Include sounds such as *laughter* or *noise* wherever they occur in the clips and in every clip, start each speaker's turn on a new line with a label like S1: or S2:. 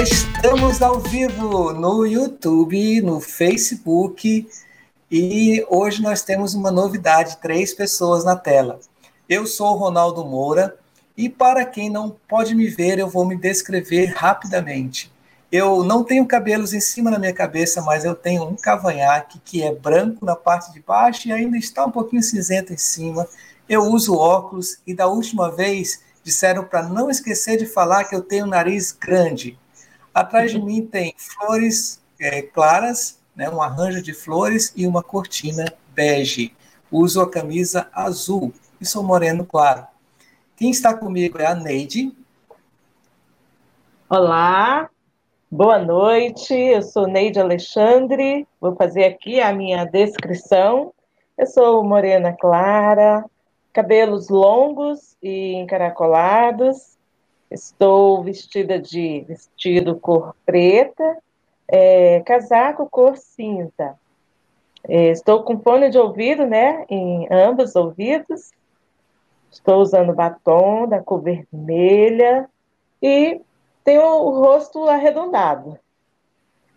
S1: Estamos ao vivo no YouTube, no Facebook e hoje nós temos uma novidade: três pessoas na tela. Eu sou o Ronaldo Moura e para quem não pode me ver, eu vou me descrever rapidamente. Eu não tenho cabelos em cima da minha cabeça, mas eu tenho um cavanhaque que é branco na parte de baixo e ainda está um pouquinho cinzento em cima. Eu uso óculos e da última vez disseram para não esquecer de falar que eu tenho um nariz grande. Atrás de mim tem flores é, claras, né, um arranjo de flores e uma cortina bege. Uso a camisa azul e sou moreno claro. Quem está comigo é a Neide.
S2: Olá, boa noite. Eu sou Neide Alexandre. Vou fazer aqui a minha descrição. Eu sou morena clara, cabelos longos e encaracolados, Estou vestida de vestido cor preta, é, casaco cor cinza. É, estou com fone de ouvido, né, em ambos ouvidos. Estou usando batom da cor vermelha e tenho o rosto arredondado.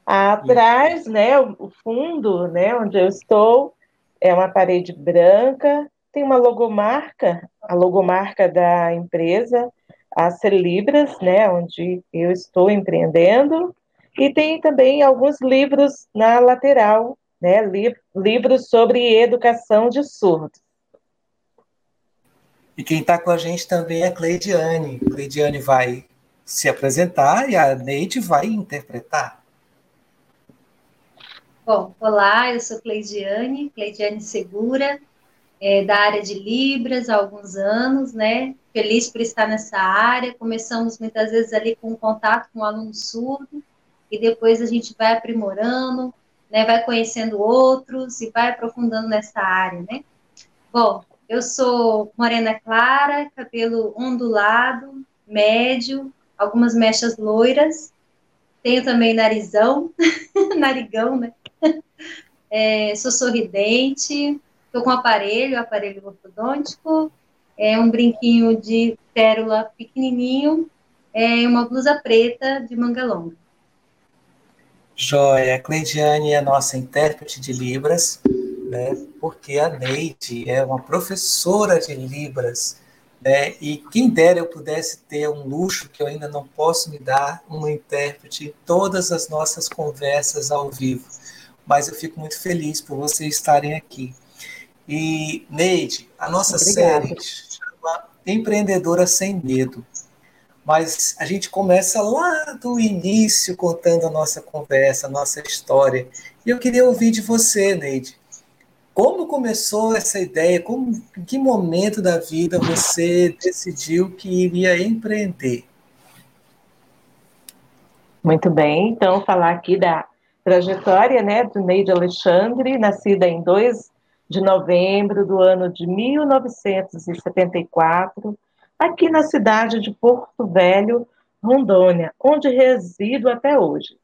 S2: Atrás, né, o fundo, né, onde eu estou, é uma parede branca, tem uma logomarca, a logomarca da empresa, a Celibras, né, onde eu estou empreendendo, e tem também alguns livros na lateral, né, li livros sobre educação de surdos.
S1: E quem está com a gente também é a Cleidiane. Cleidiane vai se apresentar e a Neide vai interpretar.
S3: Bom, olá, eu sou Cleidiane, Cleidiane Segura, é, da área de Libras há alguns anos, né? Feliz por estar nessa área. Começamos muitas vezes ali com contato com o um aluno surdo e depois a gente vai aprimorando, né? Vai conhecendo outros e vai aprofundando nessa área, né? Bom, eu sou morena clara, cabelo ondulado, médio, algumas mechas loiras. Tenho também narizão, *laughs* narigão, né? *laughs* É, sou sorridente, Estou com aparelho, aparelho ortodôntico, é um brinquinho de pérola pequenininho, é uma blusa preta de manga longa.
S1: Joia, Cleidiane é nossa intérprete de Libras, né, porque a Neide é uma professora de Libras, né, e quem dera eu pudesse ter um luxo que eu ainda não posso me dar, uma intérprete em todas as nossas conversas ao vivo. Mas eu fico muito feliz por vocês estarem aqui. E, Neide, a nossa Obrigada. série chama Empreendedora Sem Medo. Mas a gente começa lá do início contando a nossa conversa, a nossa história. E eu queria ouvir de você, Neide. Como começou essa ideia? Como, em que momento da vida você decidiu que iria empreender?
S2: Muito bem, então falar aqui da trajetória né, do Neide Alexandre, nascida em 2 de novembro do ano de 1974, aqui na cidade de Porto Velho, Rondônia, onde resido até hoje.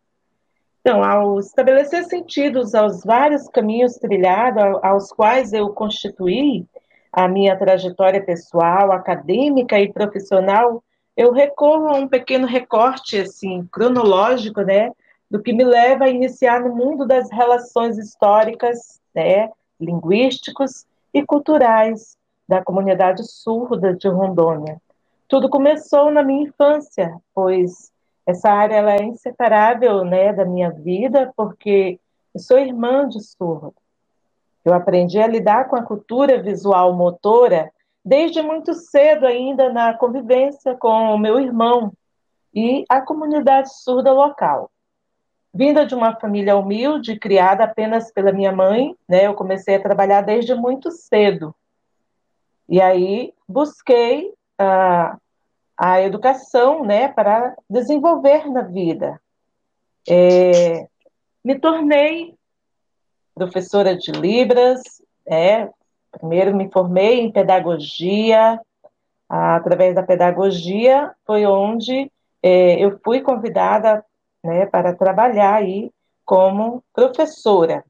S2: Então, ao estabelecer sentidos aos vários caminhos trilhados, aos quais eu constituí a minha trajetória pessoal, acadêmica e profissional, eu recorro a um pequeno recorte assim cronológico, né, do que me leva a iniciar no mundo das relações históricas, né, linguísticos e culturais da comunidade surda de Rondônia. Tudo começou na minha infância, pois essa área ela é inseparável né, da minha vida, porque eu sou irmã de surdo. Eu aprendi a lidar com a cultura visual motora desde muito cedo, ainda na convivência com o meu irmão e a comunidade surda local. Vinda de uma família humilde, criada apenas pela minha mãe, né, eu comecei a trabalhar desde muito cedo. E aí busquei a, a educação né, para desenvolver na vida. É, me tornei professora de Libras, é, primeiro me formei em pedagogia, através da pedagogia foi onde é, eu fui convidada né, para trabalhar aí como professora.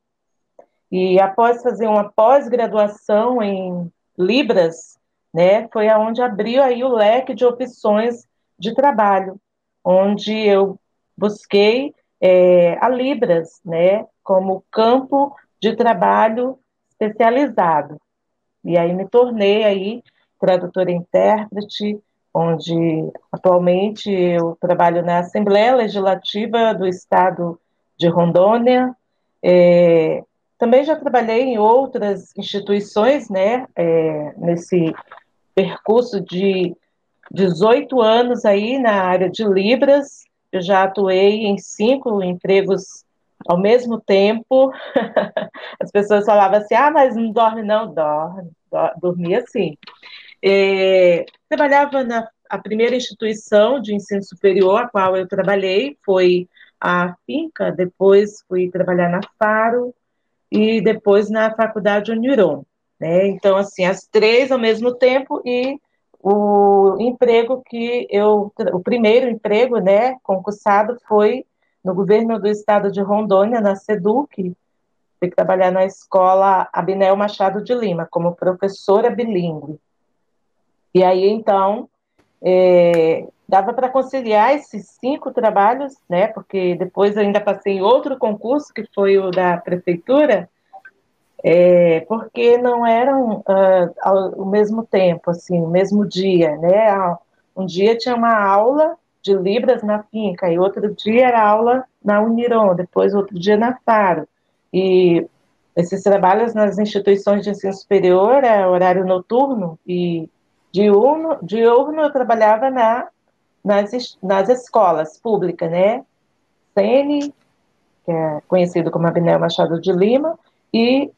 S2: E após fazer uma pós-graduação em Libras, né, foi aonde abriu aí o leque de opções de trabalho, onde eu busquei é, a Libras, né, como campo de trabalho especializado. E aí me tornei aí tradutora e intérprete, onde atualmente eu trabalho na Assembleia Legislativa do Estado de Rondônia. É, também já trabalhei em outras instituições, né, é, nesse percurso de 18 anos aí na área de Libras. Eu já atuei em cinco empregos ao mesmo tempo. *laughs* As pessoas falavam assim: ah, mas não dorme, não, dorme, dormia sim. É, trabalhava na a primeira instituição de ensino superior a qual eu trabalhei foi a Finca, depois fui trabalhar na Faro e depois na Faculdade Uniron. Né? Então, assim, as três ao mesmo tempo e o emprego que eu, o primeiro emprego, né, concursado foi no governo do estado de Rondônia, na SEDUC, fui trabalhar na escola Abinel Machado de Lima, como professora bilíngue. E aí, então, é, dava para conciliar esses cinco trabalhos, né? Porque depois ainda passei em outro concurso, que foi o da prefeitura, é, porque não eram uh, ao, mesmo tempo, assim, o mesmo dia, né? Um dia tinha uma aula de Libras na Finca, e outro dia era aula na Uniron, depois outro dia na Faro. E esses trabalhos nas instituições de ensino superior é horário noturno, e diurno, diurno eu trabalhava na, nas, nas escolas públicas, né? CN, que é conhecido como Abinel Machado de Lima, e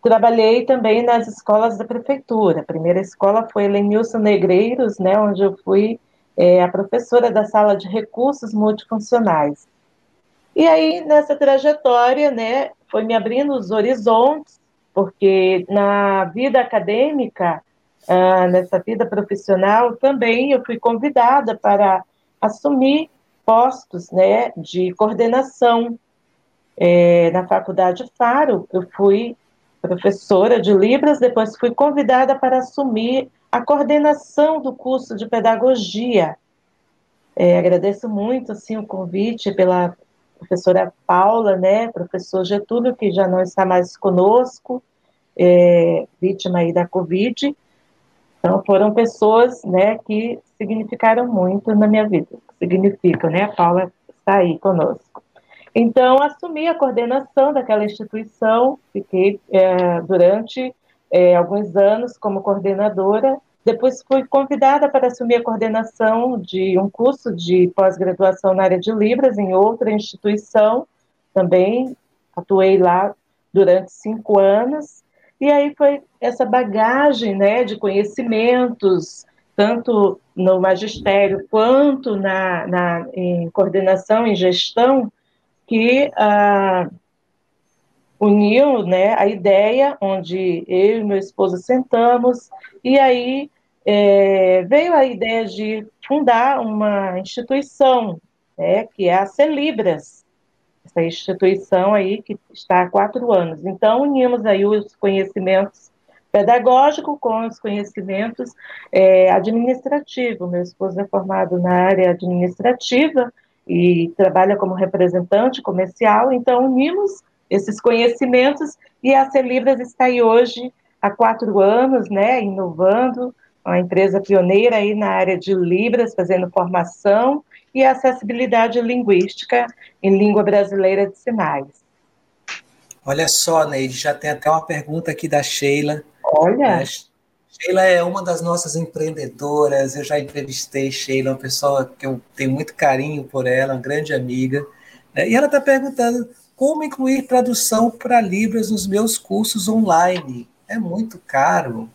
S2: trabalhei também nas escolas da prefeitura. A primeira escola foi Lenilson Negreiros, né, onde eu fui é, a professora da sala de recursos multifuncionais. E aí, nessa trajetória, né, foi me abrindo os horizontes, porque na vida acadêmica ah, nessa vida profissional, também eu fui convidada para assumir postos né, de coordenação. É, na Faculdade Faro, eu fui professora de Libras, depois fui convidada para assumir a coordenação do curso de pedagogia. É, agradeço muito assim o convite pela professora Paula, né, professor Getúlio, que já não está mais conosco, é, vítima aí da Covid, então, foram pessoas, né, que significaram muito na minha vida, significam, né, a Paula está aí conosco. Então, assumi a coordenação daquela instituição, fiquei é, durante é, alguns anos como coordenadora, depois fui convidada para assumir a coordenação de um curso de pós-graduação na área de Libras em outra instituição, também atuei lá durante cinco anos, e aí foi essa bagagem né, de conhecimentos, tanto no magistério quanto na, na em coordenação e gestão, que ah, uniu né, a ideia onde eu e meu esposo sentamos, e aí é, veio a ideia de fundar uma instituição, né, que é a Celibras, essa instituição aí que está há quatro anos. Então, unimos aí os conhecimentos pedagógicos com os conhecimentos é, administrativos. Meu esposo é formado na área administrativa e trabalha como representante comercial, então unimos esses conhecimentos e a Celibras está aí hoje há quatro anos, né, inovando, uma empresa pioneira aí na área de Libras, fazendo formação e acessibilidade linguística em língua brasileira de sinais.
S1: Olha só, Neide, já tem até uma pergunta aqui da Sheila.
S2: Olha. É,
S1: Sheila é uma das nossas empreendedoras, eu já entrevistei Sheila, uma pessoa que eu tenho muito carinho por ela, uma grande amiga. Né? E ela está perguntando como incluir tradução para Libras nos meus cursos online. É muito caro.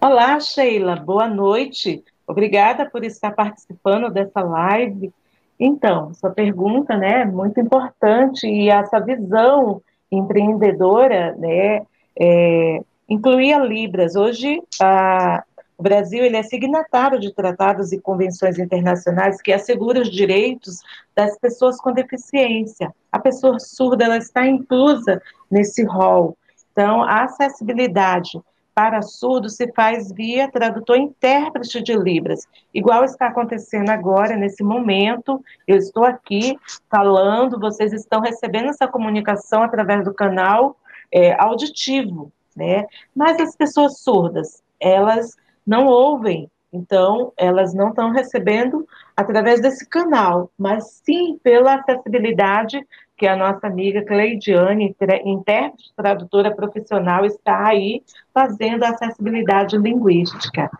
S2: Olá, Sheila, boa noite. Obrigada por estar participando dessa live. Então, sua pergunta, né, é muito importante e essa visão empreendedora, né, é, incluía Libras. Hoje, a, o Brasil ele é signatário de tratados e convenções internacionais que asseguram os direitos das pessoas com deficiência. A pessoa surda ela está inclusa nesse rol. Então, a acessibilidade para surdo se faz via tradutor intérprete de Libras, igual está acontecendo agora, nesse momento. Eu estou aqui falando, vocês estão recebendo essa comunicação através do canal é, auditivo, né? Mas as pessoas surdas, elas não ouvem, então elas não estão recebendo através desse canal, mas sim pela acessibilidade que a nossa amiga Cleidiane, intérprete tradutora profissional, está aí fazendo acessibilidade linguística.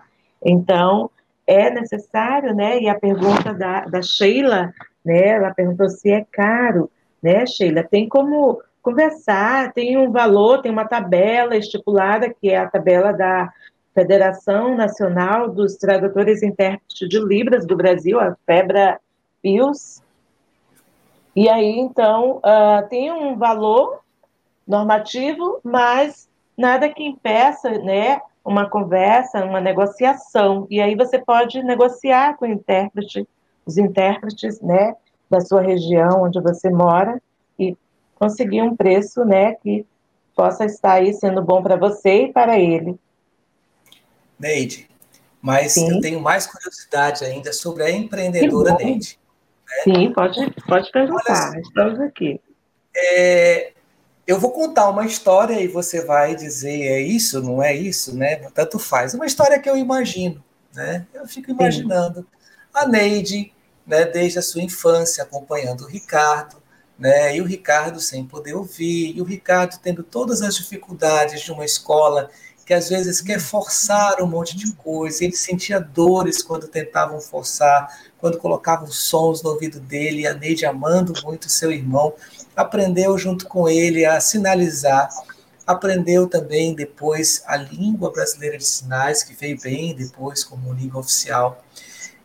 S2: Então, é necessário, né? E a pergunta da, da Sheila, né? Ela perguntou se é caro, né, Sheila? Tem como conversar, tem um valor, tem uma tabela estipulada, que é a tabela da Federação Nacional dos Tradutores e Intérpretes de Libras do Brasil, a FEBRA PILS, e aí, então, uh, tem um valor normativo, mas nada que impeça, né, uma conversa, uma negociação. E aí você pode negociar com o intérprete, os intérpretes, né, da sua região onde você mora e conseguir um preço, né, que possa estar aí sendo bom para você e para ele.
S1: Neide, mas Sim. eu tenho mais curiosidade ainda sobre a empreendedora Neide.
S2: Sim, pode, pode perguntar, estamos aqui.
S1: É, eu vou contar uma história e você vai dizer é isso, não é isso, né? Tanto faz. Uma história que eu imagino, né? Eu fico imaginando Sim. a Neide, né, desde a sua infância, acompanhando o Ricardo, né? E o Ricardo sem poder ouvir, e o Ricardo tendo todas as dificuldades de uma escola que às vezes quer forçar um monte de coisa, ele sentia dores quando tentavam forçar, quando colocavam sons no ouvido dele, a Neide, amando muito seu irmão, aprendeu junto com ele a sinalizar, aprendeu também depois a língua brasileira de sinais, que veio bem depois como língua oficial.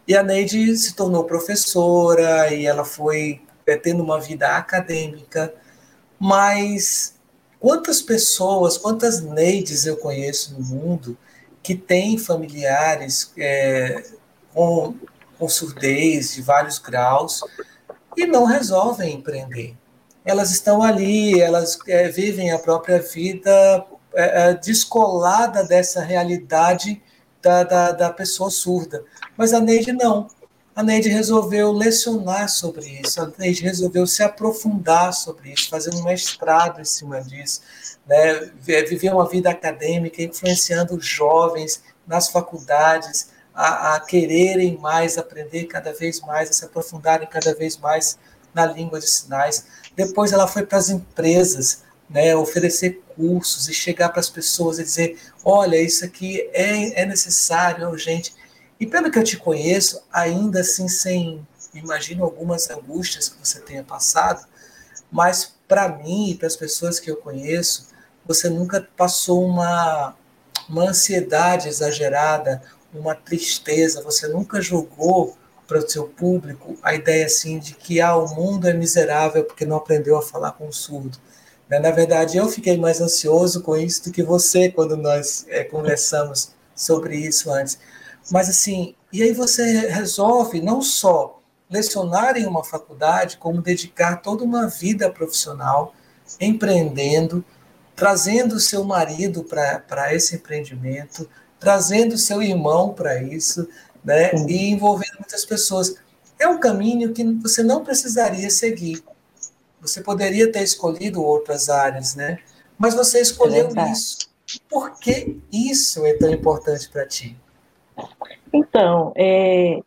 S1: E a Neide se tornou professora e ela foi é, tendo uma vida acadêmica, mas Quantas pessoas, quantas Neides eu conheço no mundo que têm familiares é, com, com surdez de vários graus e não resolvem empreender? Elas estão ali, elas é, vivem a própria vida é, é descolada dessa realidade da, da, da pessoa surda. Mas a Neide não a Neide resolveu lecionar sobre isso, a Neide resolveu se aprofundar sobre isso, fazer um mestrado em cima disso, né? viver uma vida acadêmica, influenciando jovens nas faculdades a, a quererem mais, aprender cada vez mais, a se aprofundarem cada vez mais na língua de sinais. Depois ela foi para as empresas, né, oferecer cursos e chegar para as pessoas e dizer: olha, isso aqui é, é necessário, é urgente. E pelo que eu te conheço, ainda assim sem, imagino algumas angústias que você tenha passado, mas para mim e para as pessoas que eu conheço, você nunca passou uma, uma ansiedade exagerada, uma tristeza, você nunca jogou para o seu público a ideia assim de que ah, o mundo é miserável porque não aprendeu a falar com o surdo. Né? Na verdade, eu fiquei mais ansioso com isso do que você quando nós é, conversamos sobre isso antes. Mas assim, e aí você resolve não só lecionar em uma faculdade, como dedicar toda uma vida profissional empreendendo, trazendo seu marido para esse empreendimento, trazendo seu irmão para isso, né? E envolvendo muitas pessoas. É um caminho que você não precisaria seguir. Você poderia ter escolhido outras áreas, né? Mas você escolheu é isso. Por que isso é tão importante para ti?
S2: Então, é,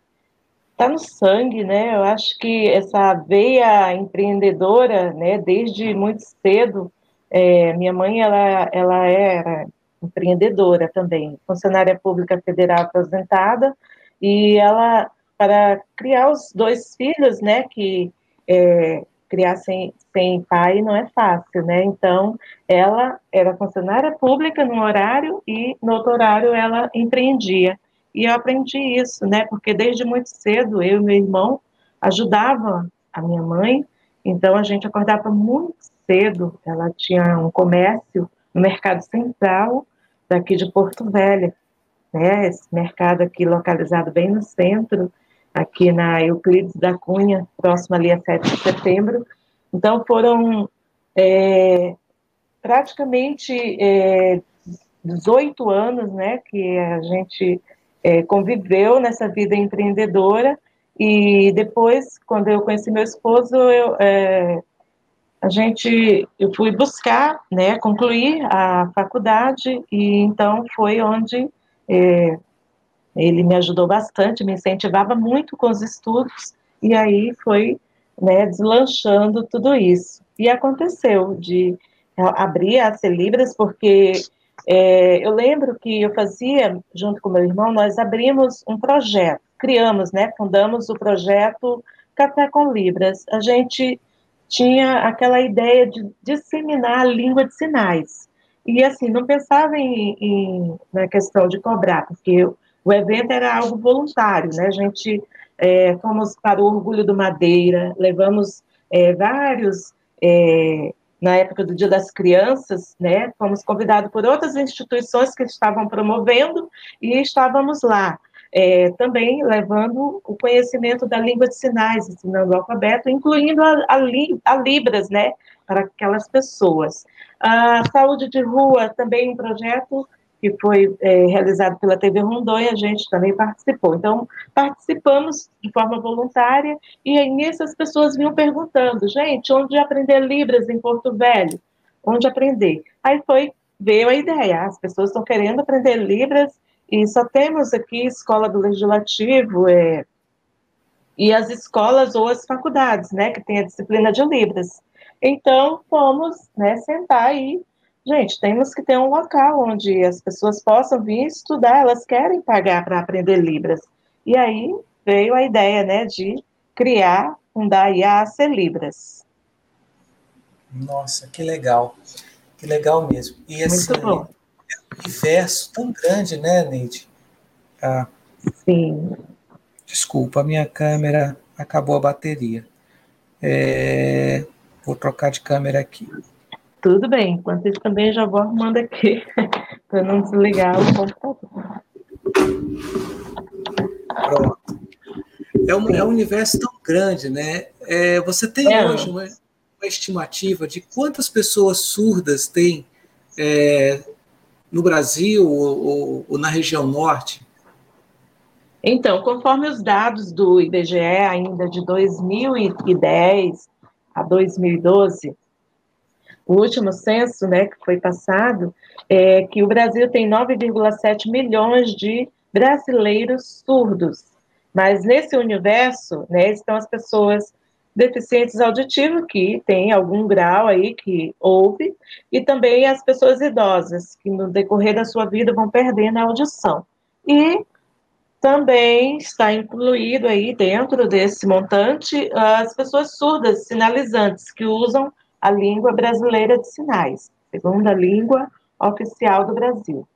S2: tá no sangue, né? Eu acho que essa veia empreendedora, né, desde muito cedo, é, minha mãe, ela, ela era empreendedora também, funcionária pública federal aposentada, e ela, para criar os dois filhos, né, que é, criar sem, sem pai não é fácil, né? Então, ela era funcionária pública num horário e no outro horário ela empreendia. E eu aprendi isso, né? Porque desde muito cedo eu e meu irmão ajudavam a minha mãe, então a gente acordava muito cedo. Ela tinha um comércio no Mercado Central daqui de Porto Velho, né? Esse mercado aqui localizado bem no centro, aqui na Euclides da Cunha, próximo ali a 7 de setembro. Então foram é, praticamente é, 18 anos, né, que a gente é, conviveu nessa vida empreendedora, e depois, quando eu conheci meu esposo, eu, é, a gente, eu fui buscar, né, concluir a faculdade, e então foi onde é, ele me ajudou bastante, me incentivava muito com os estudos, e aí foi né, deslanchando tudo isso. E aconteceu de abrir a Celibras, porque é, eu lembro que eu fazia, junto com meu irmão, nós abrimos um projeto, criamos, né, fundamos o projeto Café com Libras. A gente tinha aquela ideia de disseminar a língua de sinais. E, assim, não pensava em, em na questão de cobrar, porque o evento era algo voluntário, né? A gente é, fomos para o Orgulho do Madeira, levamos é, vários, é, na época do Dia das Crianças, né? Fomos convidados por outras instituições que estavam promovendo e estávamos lá. É, também levando o conhecimento da língua de sinais, ensinando o alfabeto, incluindo a, a, a Libras, né, para aquelas pessoas. A saúde de rua, também um projeto que foi é, realizado pela TV Rondônia, a gente também participou. Então, participamos de forma voluntária, e aí nisso as pessoas vinham perguntando, gente, onde aprender Libras em Porto Velho? Onde aprender? Aí foi, veio a ideia, as pessoas estão querendo aprender Libras, e só temos aqui escola do Legislativo, é, e as escolas ou as faculdades, né, que tem a disciplina de Libras. Então, fomos, né, sentar e Gente, temos que ter um local onde as pessoas possam vir estudar, elas querem pagar para aprender Libras. E aí veio a ideia, né, de criar, fundar a AC Libras.
S1: Nossa, que legal. Que legal mesmo. E assim, Muito bom. É um universo tão grande, né, Neide? Ah,
S2: Sim.
S1: Desculpa, a minha câmera acabou a bateria. É, vou trocar de câmera aqui.
S2: Tudo bem, enquanto isso também já vou arrumando aqui, *laughs* para não desligar o computador.
S1: Pronto. É um, é um universo tão grande, né? É, você tem é. hoje uma, uma, estimativa de quantas pessoas surdas tem é, no Brasil ou, ou, ou na região norte?
S2: Então, conforme os dados do IBGE, ainda de 2010 a 2012, o último censo, né, que foi passado, é que o Brasil tem 9,7 milhões de brasileiros surdos. Mas nesse universo, né, estão as pessoas deficientes auditivos, que têm algum grau aí que ouve, e também as pessoas idosas, que no decorrer da sua vida vão perdendo a audição. E também está incluído aí dentro desse montante as pessoas surdas, sinalizantes, que usam a língua brasileira de sinais, segunda língua oficial do Brasil.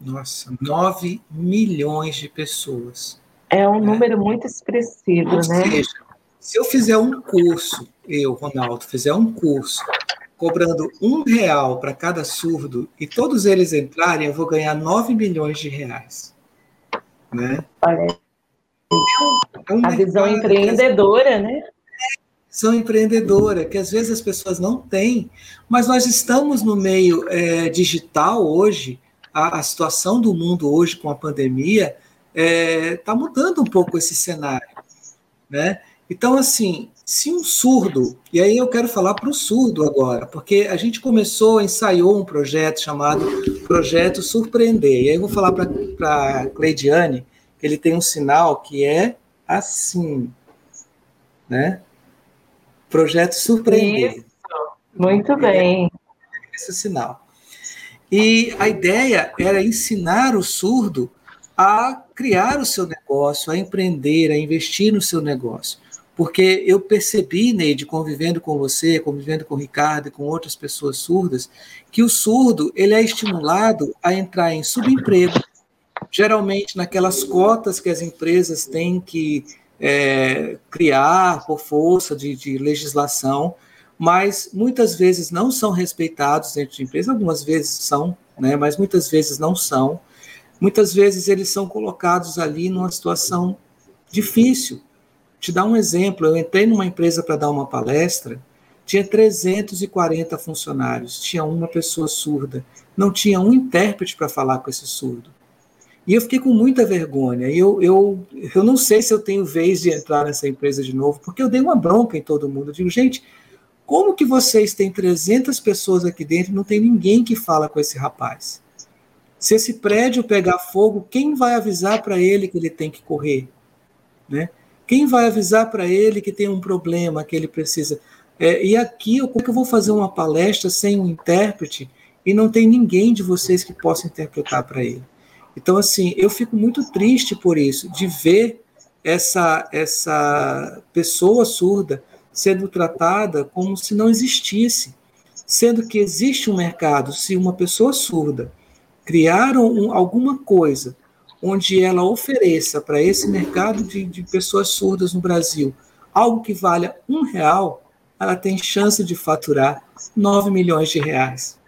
S1: Nossa, 9 milhões de pessoas.
S2: É um né? número muito expressivo, Ou né? Seja,
S1: se eu fizer um curso, eu, Ronaldo, fizer um curso cobrando um real para cada surdo e todos eles entrarem, eu vou ganhar 9 milhões de reais. Né?
S2: Olha, é um, é a visão empreendedora, né?
S1: são empreendedora, que às vezes as pessoas não têm, mas nós estamos no meio é, digital hoje, a, a, situação do mundo hoje com a pandemia está é, tá mudando um pouco esse cenário, né? Então, assim, se um surdo, e aí eu quero falar para o surdo agora, porque a gente começou, ensaiou um projeto chamado Projeto Surpreender, e aí eu vou falar para a Cleidiane, que ele tem um sinal que é assim, né? Projeto Surpreender. Isso.
S2: Muito bem.
S1: Esse é sinal. E a ideia era ensinar o surdo a criar o seu negócio, a empreender, a investir no seu negócio. Porque eu percebi, Neide, convivendo com você, convivendo com o Ricardo e com outras pessoas surdas, que o surdo ele é estimulado a entrar em subemprego, geralmente naquelas cotas que as empresas têm que é, criar por força de, de, legislação, mas muitas vezes não são respeitados dentro de empresa, algumas vezes são, né, mas muitas vezes não são. Muitas vezes eles são colocados ali numa situação difícil. Te dar um exemplo, eu entrei numa empresa para dar uma palestra, tinha 340 funcionários, tinha uma pessoa surda, não tinha um intérprete para falar com esse surdo. E eu fiquei com muita vergonha. Eu, eu, eu não sei se eu tenho vez de entrar nessa empresa de novo, porque eu dei uma bronca em todo mundo. Eu digo, gente, como que vocês têm 300 pessoas aqui dentro e não tem ninguém que fala com esse rapaz? Se esse prédio pegar fogo, quem vai avisar para ele que ele tem que correr? Né? Quem vai avisar para ele que tem um problema, que ele precisa? É, e aqui, como é que eu vou fazer uma palestra sem um intérprete e não tem ninguém de vocês que possa interpretar para ele? Então, assim, eu fico muito triste por isso, de ver essa, essa pessoa surda sendo tratada como se não existisse, sendo que existe um mercado. Se uma pessoa surda criar um, alguma coisa onde ela ofereça para esse mercado de, de pessoas surdas no Brasil algo que valha um real, ela tem chance de faturar 9 milhões de reais.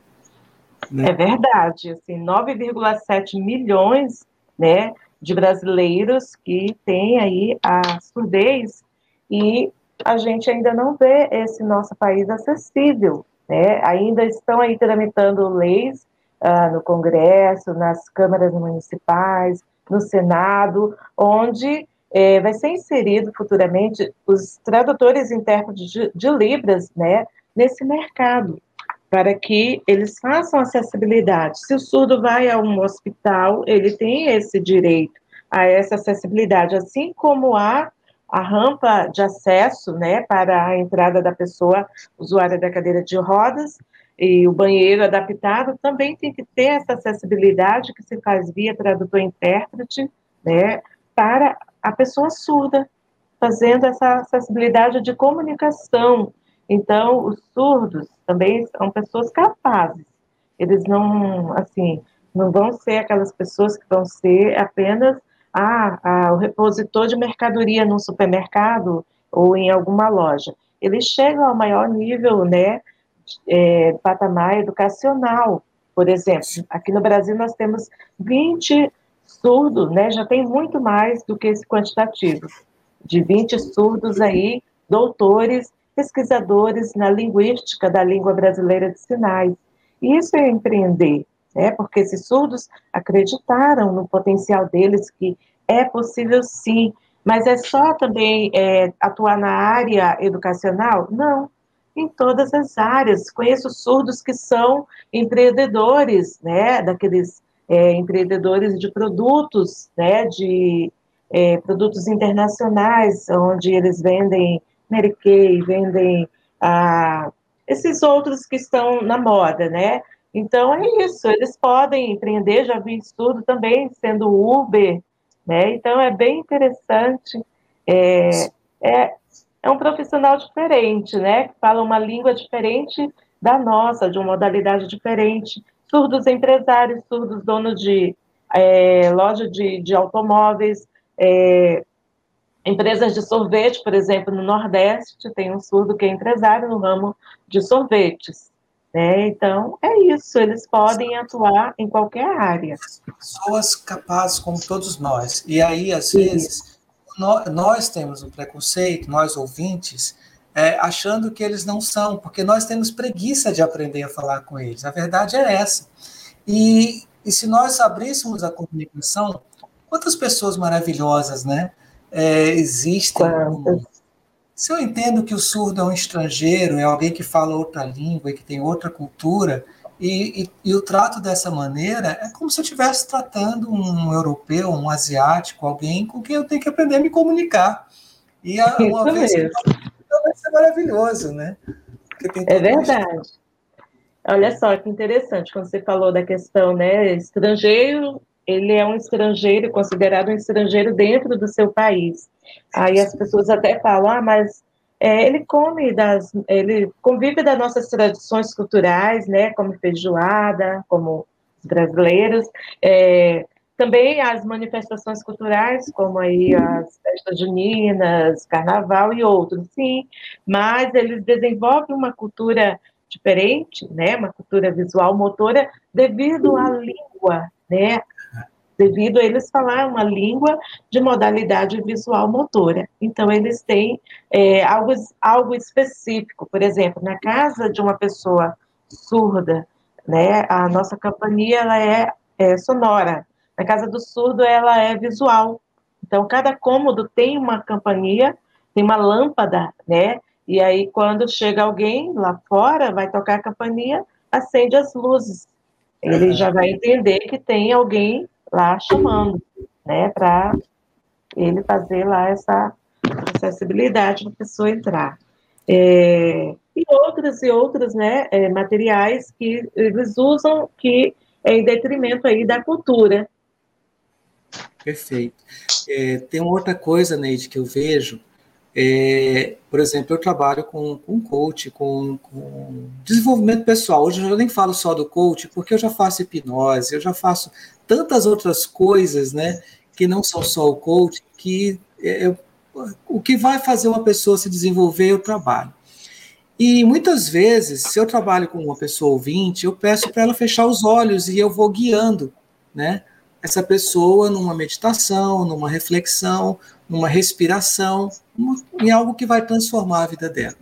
S2: Né? É verdade, assim, 9,7 milhões né, de brasileiros que têm aí a surdez e a gente ainda não vê esse nosso país acessível, né? Ainda estão aí tramitando leis ah, no Congresso, nas câmaras municipais, no Senado, onde eh, vai ser inserido futuramente os tradutores e intérpretes de, de Libras, né, nesse mercado para que eles façam acessibilidade. Se o surdo vai a um hospital, ele tem esse direito a essa acessibilidade, assim como há a rampa de acesso, né, para a entrada da pessoa usuária da cadeira de rodas e o banheiro adaptado também tem que ter essa acessibilidade que se faz via tradutor-intérprete, né, para a pessoa surda, fazendo essa acessibilidade de comunicação. Então, os surdos também são pessoas capazes. Eles não, assim, não vão ser aquelas pessoas que vão ser apenas ah, ah, o repositor de mercadoria num supermercado ou em alguma loja. Eles chegam ao maior nível, né, é, patamar educacional. Por exemplo, aqui no Brasil nós temos 20 surdos, né, já tem muito mais do que esse quantitativo, de 20 surdos aí, doutores pesquisadores na linguística da língua brasileira de sinais. E isso é empreender, né? porque esses surdos acreditaram no potencial deles, que é possível sim, mas é só também é, atuar na área educacional? Não, em todas as áreas. Conheço surdos que são empreendedores, né, daqueles é, empreendedores de produtos, né, de é, produtos internacionais, onde eles vendem Mary Kay, vendem ah, esses outros que estão na moda, né? Então é isso, eles podem empreender, já vi estudo também sendo Uber, né? Então é bem interessante. É, é, é um profissional diferente, né? Que fala uma língua diferente da nossa, de uma modalidade diferente. Surdos empresários, surdos donos de é, loja de, de automóveis, é, Empresas de sorvete, por exemplo, no Nordeste, tem um surdo que é empresário no ramo de sorvetes. Né? Então, é isso, eles podem atuar em qualquer área.
S1: Pessoas capazes como todos nós. E aí, às vezes, nós, nós, temos um preconceito, nós ouvintes, é, achando que eles não são, porque nós temos preguiça de aprender a falar com eles. A verdade é essa. E, e se nós abríssemos a comunicação, quantas pessoas maravilhosas, né? é, existem. Se eu entendo que o surdo é um estrangeiro, é alguém que fala outra língua e que tem outra cultura, e, e, e o trato dessa maneira é como se eu estivesse tratando um europeu, um asiático, alguém com quem eu tenho que aprender a me comunicar. E a, uma Isso vez mesmo. vai ser maravilhoso, né?
S2: É verdade. Olha só que interessante quando você falou da questão, né? Estrangeiro ele é um estrangeiro, considerado um estrangeiro dentro do seu país. Aí as pessoas até falam, ah, mas é, ele come das, ele convive das nossas tradições culturais, né, como feijoada, como os brasileiros, é, também as manifestações culturais, como aí as festas juninas, carnaval e outros, sim, mas eles desenvolvem uma cultura diferente, né, uma cultura visual motora, devido à língua, né, devido a eles falar uma língua de modalidade visual motora. Então, eles têm é, algo, algo específico. Por exemplo, na casa de uma pessoa surda, né, a nossa campainha ela é, é sonora. Na casa do surdo, ela é visual. Então, cada cômodo tem uma campainha, tem uma lâmpada, né? E aí, quando chega alguém lá fora, vai tocar a campainha, acende as luzes. Ele já vai entender que tem alguém lá chamando, né? Para ele fazer lá essa acessibilidade para a pessoa entrar. É, e outros e outros né, é, materiais que eles usam que é em detrimento aí da cultura.
S1: Perfeito. É, tem outra coisa, Neide, que eu vejo, é, por exemplo, eu trabalho com, com coach, com, com, desenvolvimento pessoal. Hoje eu nem falo só do coach, porque eu já faço hipnose, eu já faço tantas outras coisas, né, que não são só o coach, que é, o que vai fazer uma pessoa se desenvolver é o trabalho. E muitas vezes, se eu trabalho com uma pessoa ouvinte, eu peço para ela fechar os olhos e eu vou guiando, né? Essa pessoa numa meditação, numa reflexão, numa respiração, em algo que vai transformar a vida dela.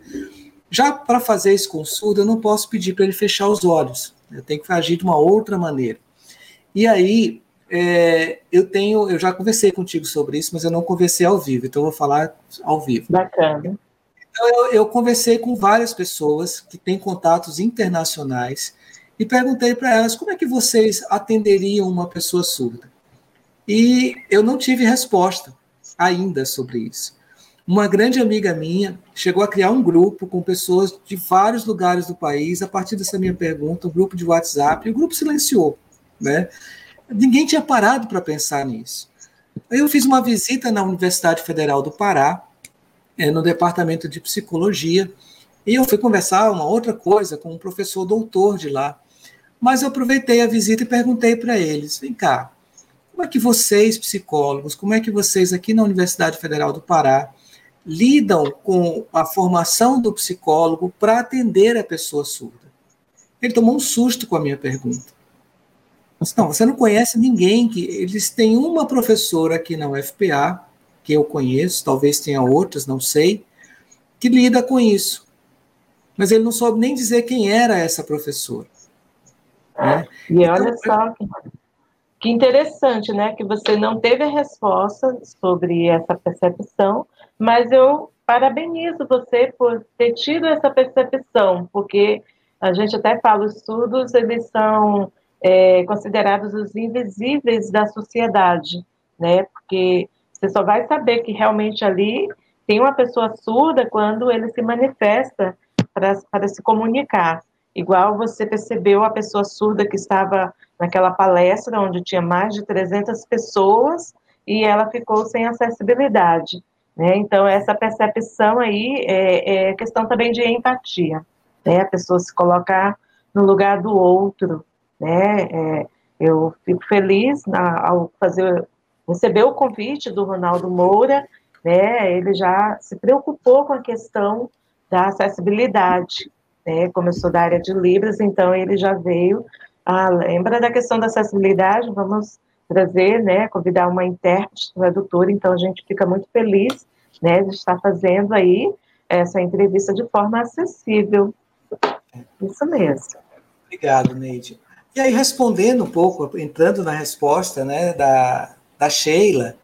S1: Já para fazer isso com o surdo, eu não posso pedir para ele fechar os olhos. Eu tenho que agir de uma outra maneira. E aí, é, eu tenho, eu já conversei contigo sobre isso, mas eu não conversei ao vivo, então eu vou falar ao vivo.
S2: Bacana.
S1: Então, eu, eu conversei com várias pessoas que têm contatos internacionais e perguntei para elas como é que vocês atenderiam uma pessoa surda. E eu não tive resposta ainda sobre isso. Uma grande amiga minha chegou a criar um grupo com pessoas de vários lugares do país a partir dessa minha pergunta, um grupo de WhatsApp, e o grupo silenciou, né? Ninguém tinha parado para pensar nisso. Eu fiz uma visita na Universidade Federal do Pará, é, no departamento de psicologia, e eu fui conversar uma outra coisa com um professor doutor de lá. Mas eu aproveitei a visita e perguntei para eles: vem cá, como é que vocês, psicólogos, como é que vocês aqui na Universidade Federal do Pará lidam com a formação do psicólogo para atender a pessoa surda? Ele tomou um susto com a minha pergunta. Mas, não, você não conhece ninguém que eles têm uma professora aqui na UFPA que eu conheço, talvez tenha outras, não sei, que lida com isso. Mas ele não soube nem dizer quem era essa professora.
S2: Né? E então, olha só, que interessante, né? Que você não teve a resposta sobre essa percepção, mas eu parabenizo você por ter tido essa percepção, porque a gente até fala, os surdos, eles são é, considerados os invisíveis da sociedade, né? Porque você só vai saber que realmente ali tem uma pessoa surda quando ele se manifesta para se comunicar. Igual você percebeu a pessoa surda que estava naquela palestra onde tinha mais de 300 pessoas e ela ficou sem acessibilidade. Né? Então, essa percepção aí é, é, questão também de empatia, né? a pessoa se colocar no lugar do outro. Né? É, eu fico feliz na, ao fazer, receber o convite do Ronaldo Moura, né? ele já se preocupou com a questão da acessibilidade, né? como eu sou da área de Libras, então ele já veio ah, lembra da questão da acessibilidade? Vamos trazer, né, convidar uma intérprete, tradutora, então a gente fica muito feliz, né, de estar fazendo aí essa entrevista de forma acessível. Isso mesmo.
S1: Obrigado, Neide. E aí, respondendo um pouco, entrando na resposta, né, da, da Sheila,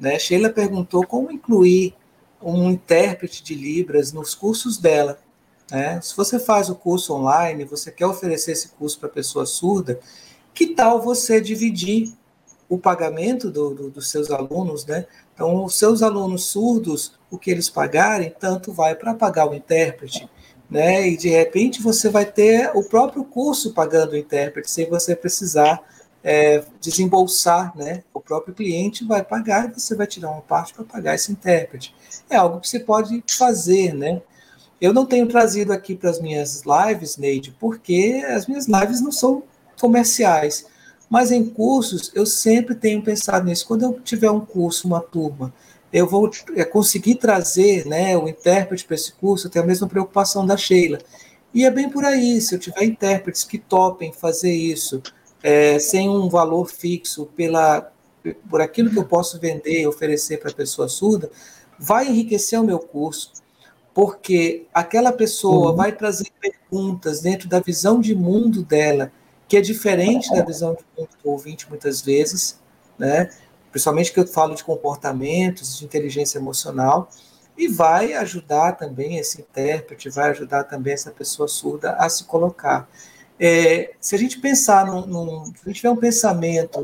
S1: né, Sheila perguntou como incluir um intérprete de Libras nos cursos dela. Né? Se você faz o curso online, você quer oferecer esse curso para pessoa surda, que tal você dividir o pagamento do, do, dos seus alunos, né? Então, os seus alunos surdos, o que eles pagarem, tanto vai para pagar o intérprete, né? E de repente você vai ter o próprio curso pagando o intérprete, sem você precisar é, desembolsar, né? O próprio cliente vai pagar e você vai tirar uma parte para pagar esse intérprete. É algo que você pode fazer, né? Eu não tenho trazido aqui para as minhas lives, Neide, porque as minhas lives não são comerciais. Mas em cursos, eu sempre tenho pensado nisso. Quando eu tiver um curso, uma turma, eu vou conseguir trazer né, o intérprete para esse curso, eu tenho a mesma preocupação da Sheila. E é bem por aí, se eu tiver intérpretes que topem fazer isso, é, sem um valor fixo, pela por aquilo que eu posso vender e oferecer para a pessoa surda, vai enriquecer o meu curso, porque aquela pessoa uhum. vai trazer perguntas dentro da visão de mundo dela, que é diferente da visão de mundo do ouvinte muitas vezes, né? principalmente que eu falo de comportamentos, de inteligência emocional, e vai ajudar também esse intérprete, vai ajudar também essa pessoa surda a se colocar. É, se a gente pensar num, num, se a gente tiver um pensamento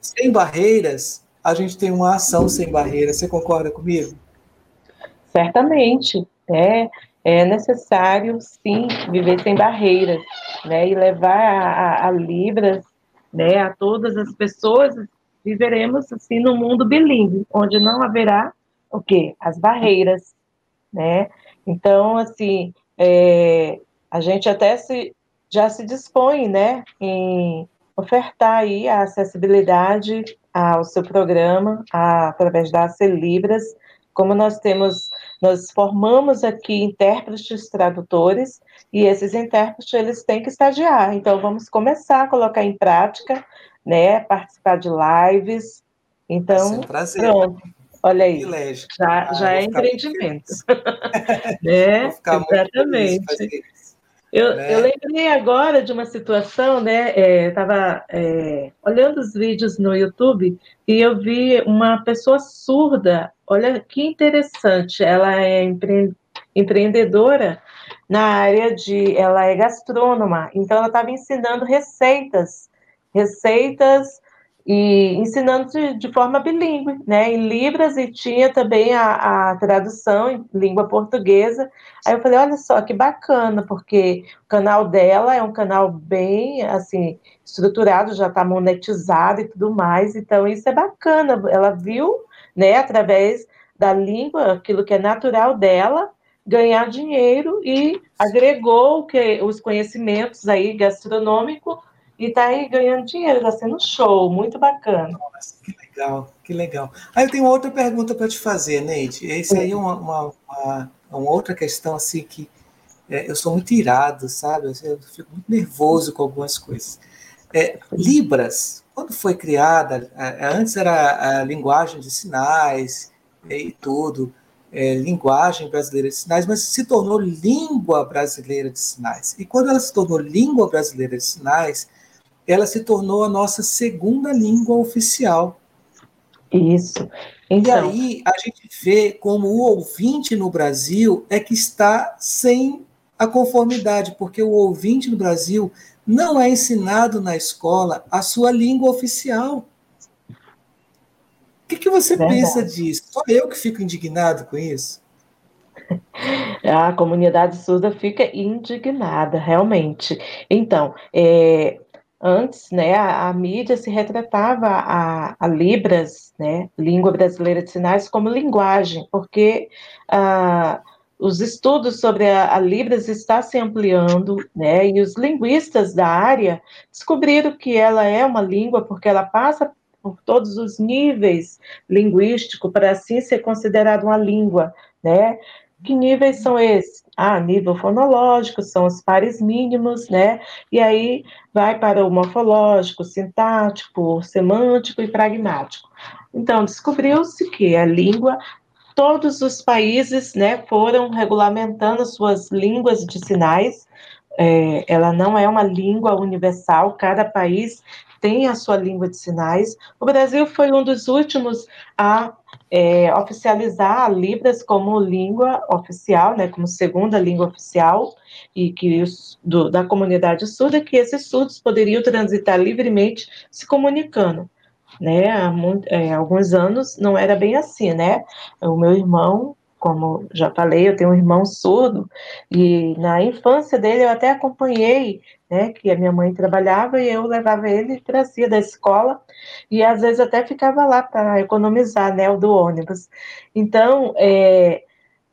S1: sem barreiras, a gente tem uma ação sem barreiras. Você concorda comigo?
S2: Certamente. É, é necessário, sim, viver sem barreiras, né? E levar a, a, a Libras, né, a todas as pessoas, viveremos, assim, no mundo bilíngue, onde não haverá o quê? As barreiras, né? Então, assim, é, a gente até se, já se dispõe, né, em ofertar aí a acessibilidade ao seu programa a, através da Celibras, como nós temos, nós formamos aqui intérpretes tradutores e esses intérpretes eles têm que estagiar. Então vamos começar a colocar em prática, né, participar de lives. Então,
S1: um prazer.
S2: pronto. Olha aí, já, ah, já é empreendimento. *laughs* né? Exatamente. Eu, né? eu lembrei agora de uma situação, né? É, estava é, olhando os vídeos no YouTube e eu vi uma pessoa surda. Olha que interessante. Ela é empre, empreendedora na área de. Ela é gastrônoma, então ela estava ensinando receitas, receitas e ensinando de, de, forma bilíngue, né, em Libras, e tinha também a, a, tradução em língua portuguesa. Aí eu falei, olha só que bacana, porque o canal dela é um canal bem, assim, estruturado, já está monetizado e tudo mais, então isso é bacana. Ela viu, né, através da língua, aquilo que é natural dela, ganhar dinheiro e agregou que, os conhecimentos aí gastronômicos e tá aí ganhando dinheiro, tá sendo show, muito bacana.
S1: Nossa, que legal, que legal. Aí eu tenho outra pergunta para te fazer, Neide. Esse aí é uma, uma, uma, uma, outra questão assim que é, eu sou muito irado, sabe? Eu fico muito nervoso com algumas coisas. É, Libras, quando foi criada, antes era a linguagem de sinais e tudo, é, linguagem brasileira de sinais, mas se tornou língua brasileira de sinais. E quando ela se tornou língua brasileira de sinais, ela se tornou a nossa segunda língua oficial.
S2: Isso.
S1: Então... E aí a gente vê como o ouvinte no Brasil é que está sem a conformidade, porque o ouvinte no Brasil não é ensinado na escola a sua língua oficial. O que, que você pensa disso? Só eu que fico indignado com isso? *laughs*
S2: A comunidade surda fica indignada, realmente. Então, é, antes, né, a, a, mídia se retratava a, a, Libras, né, língua brasileira de sinais, como linguagem, porque ah, os estudos sobre a, a, Libras está se ampliando, né, e os linguistas da área descobriram que ela é uma língua porque ela passa por todos os níveis linguísticos para assim ser considerada uma língua, né, que níveis são esses? Ah, nível fonológico, são os pares mínimos, né? E aí vai para o morfológico, sintático, semântico e pragmático. Então, descobriu-se que a língua, todos os países, né, foram regulamentando suas línguas de sinais. É, ela não é uma língua universal, cada país tem a sua língua de sinais. O Brasil foi um dos últimos a é, oficializar a Libras como língua oficial, né, como segunda língua oficial, e que os, do, da comunidade surda, que esses surdos poderiam transitar livremente se comunicando. Né, há, muito, é, alguns anos não era bem assim, né? O meu irmão como já falei, eu tenho um irmão surdo, e na infância dele eu até acompanhei, né, que a minha mãe trabalhava e eu levava ele trazia da escola, e às vezes até ficava lá para economizar, né, o do ônibus. Então, é,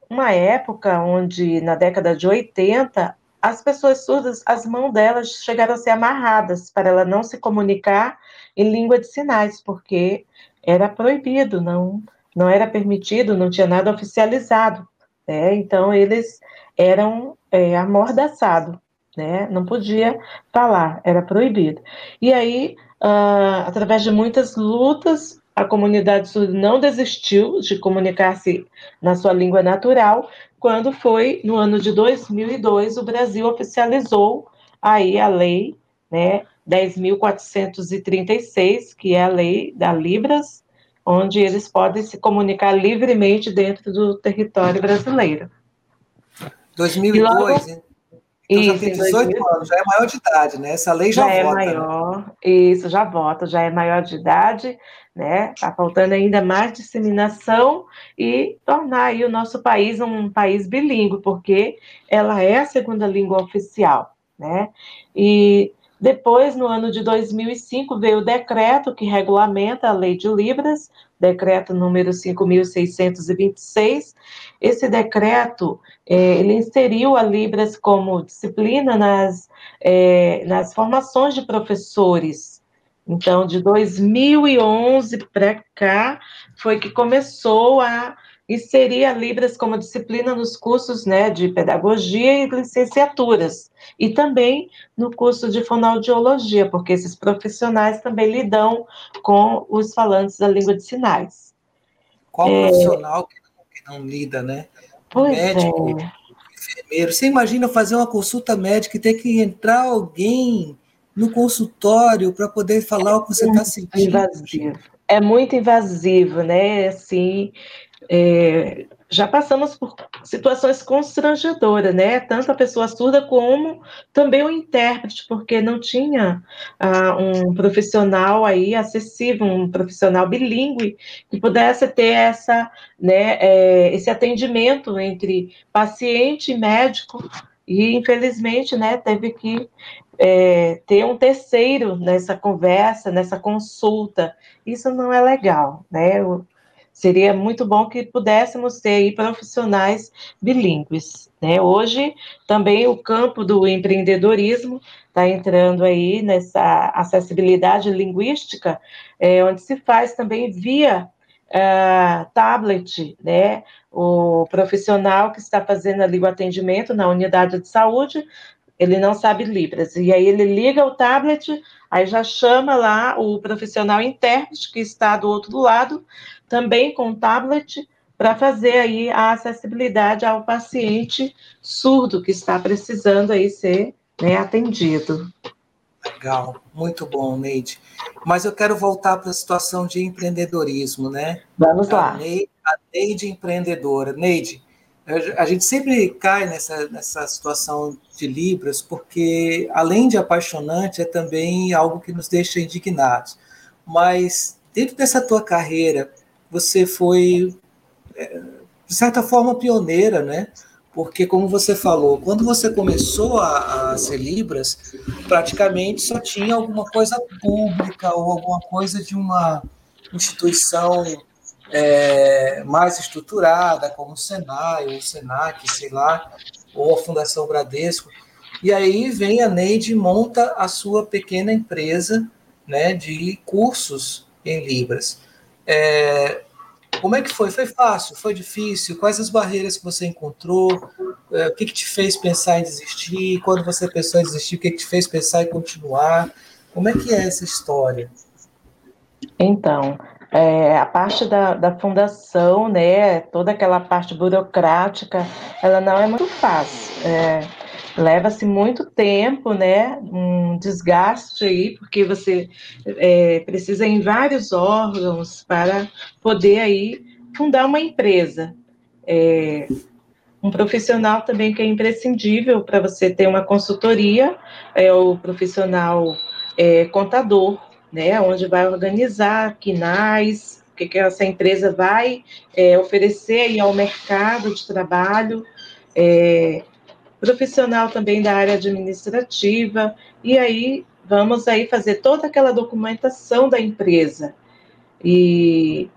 S2: uma época onde, na década de 80, as pessoas surdas, as mãos delas chegaram a ser amarradas para ela não se comunicar em língua de sinais, porque era proibido, não não era permitido, não tinha nada oficializado, né? Então eles eram é, amordaçados, né? Não podia falar, era proibido. E aí uh, através de muitas lutas, a comunidade surda não desistiu de comunicar-se na sua língua natural, quando foi no ano de 2002 o Brasil oficializou aí a lei, né, 10.436, que é a lei da Libras, onde eles podem se comunicar livremente dentro do território brasileiro.
S1: 2002, logo, então isso, já tem 18 2000... anos, já é maior de idade, né? Essa lei já,
S2: já
S1: é
S2: vota. é maior, né? isso, já vota, já é maior de idade, né? Está faltando ainda mais disseminação e tornar aí o nosso país um país bilíngue, porque ela é a segunda língua oficial, né? E depois, no ano de 2005, veio o decreto que regulamenta a Lei de Libras, decreto número 5.626. Esse decreto, é, ele inseriu a Libras como disciplina nas, é, nas formações de professores. Então, de 2011 para cá, foi que começou a inserir a Libras como disciplina nos cursos né, de pedagogia e licenciaturas, e também no curso de fonoaudiologia, porque esses profissionais também lidam com os falantes da língua de sinais.
S1: Qual é... profissional que não, lida, né?
S2: Pois Médico, é.
S1: enfermeiro. Você imagina fazer uma consulta médica e ter que entrar alguém no consultório para poder falar o que você está sentindo.
S2: Invasivo. É muito invasivo, né? Assim, é, já passamos por situações constrangedoras, né? Tanto a pessoa surda como também o intérprete, porque não tinha ah, um profissional aí acessível, um profissional bilíngue que pudesse ter essa, né, é, esse atendimento entre paciente e médico. E infelizmente, né, teve que é, ter um terceiro nessa conversa, nessa consulta. Isso não é legal, né? Seria muito bom que pudéssemos ter profissionais bilíngues. Né? Hoje, também o campo do empreendedorismo está entrando aí nessa acessibilidade linguística, é, onde se faz também via uh, tablet, né? O profissional que está fazendo ali o atendimento na unidade de saúde, ele não sabe Libras, e aí ele liga o tablet, aí já chama lá o profissional intérprete que está do outro lado, também com tablet, para fazer aí a acessibilidade ao paciente surdo que está precisando aí ser né, atendido.
S1: Legal, muito bom, Neide. Mas eu quero voltar para a situação de empreendedorismo, né?
S2: Vamos lá. A
S1: Neide, a Neide empreendedora. Neide, a gente sempre cai nessa, nessa situação de Libras, porque além de apaixonante, é também algo que nos deixa indignados. Mas dentro dessa tua carreira, você foi, é, de certa forma, pioneira, né? Porque, como você falou, quando você começou a, a ser Libras, praticamente só tinha alguma coisa pública ou alguma coisa de uma instituição é, mais estruturada, como o Senai, ou o Senac, sei lá, ou a Fundação Bradesco. E aí vem a Neide e monta a sua pequena empresa né, de cursos em Libras. É, como é que foi? Foi fácil? Foi difícil? Quais as barreiras que você encontrou? É, o que, que te fez pensar em desistir? Quando você pensou em desistir, o que, que te fez pensar em continuar? Como é que é essa história?
S2: Então, é, a parte da, da fundação, né, toda aquela parte burocrática, ela não é muito fácil. É, leva-se muito tempo, né? Um desgaste aí, porque você é, precisa em vários órgãos para poder aí fundar uma empresa. É, um profissional também que é imprescindível para você ter uma consultoria é o profissional é, contador, né? Onde vai organizar quinais, o que, que essa empresa vai é, oferecer aí ao mercado de trabalho. É, profissional também da área administrativa, e aí vamos aí fazer toda aquela documentação da empresa. E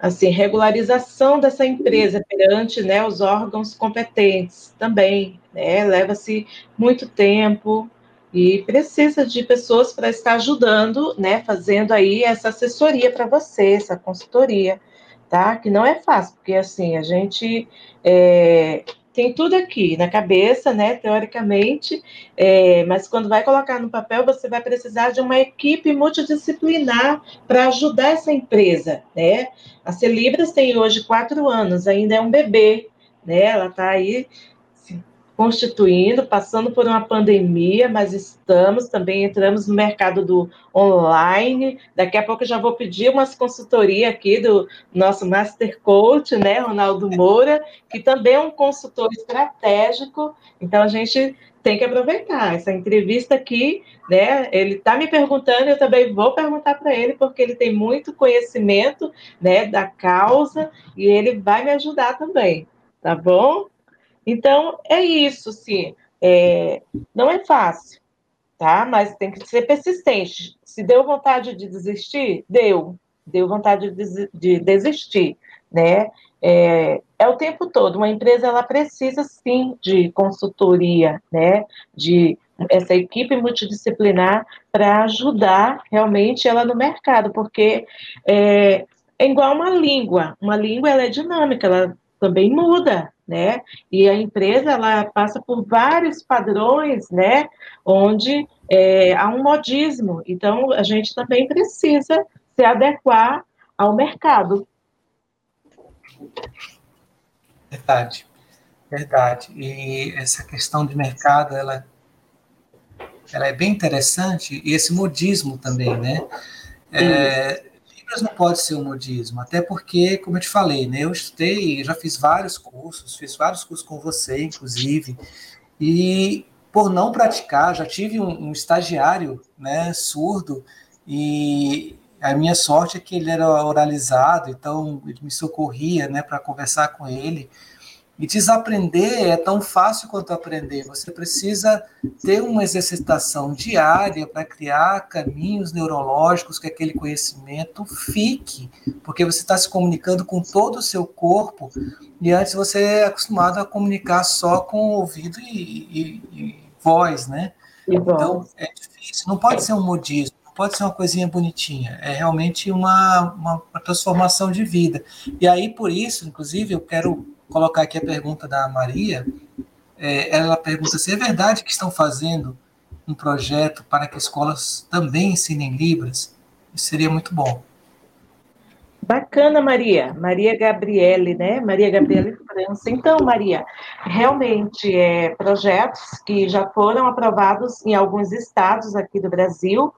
S2: assim, regularização dessa empresa perante né, os órgãos competentes também, né, leva-se muito tempo e precisa de pessoas para estar ajudando, né, fazendo aí essa assessoria para você, essa consultoria, tá? Que não é fácil, porque assim, a gente é, tem tudo aqui na cabeça, né, teoricamente, é, mas quando vai colocar no papel, você vai precisar de uma equipe multidisciplinar para ajudar essa empresa, né? A Celibras tem hoje quatro anos, ainda é um bebê, né? Ela está aí constituindo, passando por uma pandemia, mas estamos também, entramos no mercado do online. Daqui a pouco eu já vou pedir umas consultoria aqui do nosso Master Coach, né, Ronaldo Moura, que também é um consultor estratégico. Então a gente tem que aproveitar essa entrevista aqui, né? Ele está me perguntando, eu também vou perguntar para ele, porque ele tem muito conhecimento, né, da causa e ele vai me ajudar também, tá bom? Então, é isso, sim. É, não é fácil, tá? Mas tem que ser persistente. Se deu vontade de desistir, deu. Deu vontade de, de desistir, né? É, é, o tempo todo. Uma empresa, ela precisa, sim, de consultoria, né? De essa equipe multidisciplinar para ajudar realmente ela no mercado, porque é, é igual uma língua. Uma língua, ela é dinâmica, ela também muda, né? E a empresa ela passa por vários padrões, né? Onde é, há um modismo. Então a gente também precisa se adequar ao mercado.
S1: Verdade, verdade. E essa questão de mercado, ela, ela é bem interessante. E esse modismo também, né? É, Libras não pode ser um modismo, até porque, como eu te falei, né, eu estudei, já fiz vários cursos, fiz vários cursos com você, inclusive, e por não praticar, já tive um, um estagiário né, surdo, e a minha sorte é que ele era oralizado, então ele me socorria né, para conversar com ele, e desaprender é tão fácil quanto aprender. Você precisa ter uma exercitação diária para criar caminhos neurológicos que aquele conhecimento fique, porque você está se comunicando com todo o seu corpo e antes você é acostumado a comunicar só com ouvido e, e, e voz, né? Então é difícil. Não pode ser um modismo pode ser uma coisinha bonitinha, é realmente uma, uma, transformação de vida. E aí, por isso, inclusive, eu quero colocar aqui a pergunta da Maria. É, ela pergunta se é verdade que estão fazendo um projeto para que escolas também ensinem Libras. Isso seria muito bom.
S2: Bacana, Maria. Maria Gabriele, né? Maria Gabriele França. Então, Maria, realmente é projetos que já foram aprovados em alguns estados aqui do Brasil,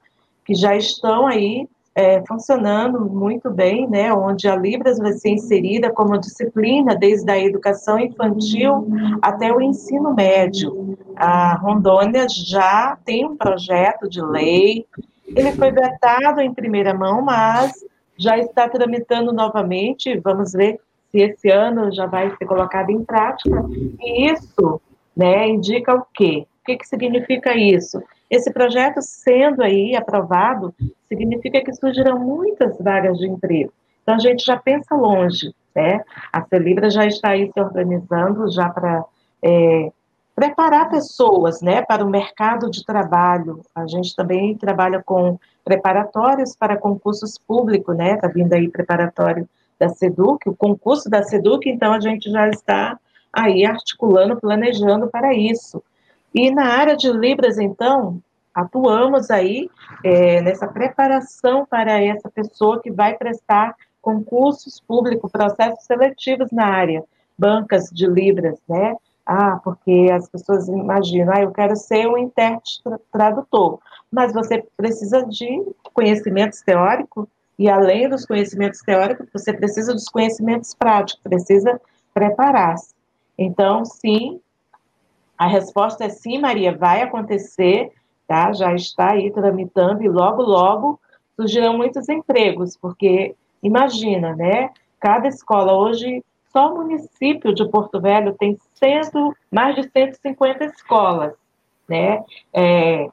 S2: que já estão aí é, funcionando muito bem, né, onde a Libras vai ser inserida como disciplina desde a educação infantil até o ensino médio. A Rondônia já tem um projeto de lei, ele foi vetado em primeira mão, mas já está tramitando novamente, vamos ver se esse ano já vai ser colocado em prática, e isso né, indica o quê? O que, que significa isso? Esse projeto sendo aí aprovado, significa que surgirão muitas vagas de emprego. Então, a gente já pensa longe, né? A Celibra já está aí se organizando já para é, preparar pessoas, né, para o mercado de trabalho. A gente também trabalha com preparatórios para concursos públicos, né? Está vindo aí preparatório da SEDUC, o concurso da SEDUC, então a gente já está aí articulando, planejando para isso. E na área de Libras, então, atuamos aí é, nessa preparação para essa pessoa que vai prestar concursos públicos, processos seletivos na área, bancas de Libras, né? Ah, porque as pessoas imaginam, ah, eu quero ser um intérprete tradutor, mas você precisa de conhecimentos teóricos, e além dos conhecimentos teóricos, você precisa dos conhecimentos práticos, precisa preparar-se. Então, sim, a resposta é sim, Maria, vai acontecer, tá? Já está aí tramitando e logo, logo surgirão muitos empregos, porque imagina, né? Cada escola hoje, só o município de Porto Velho tem cento, mais de 150 escolas, né? É,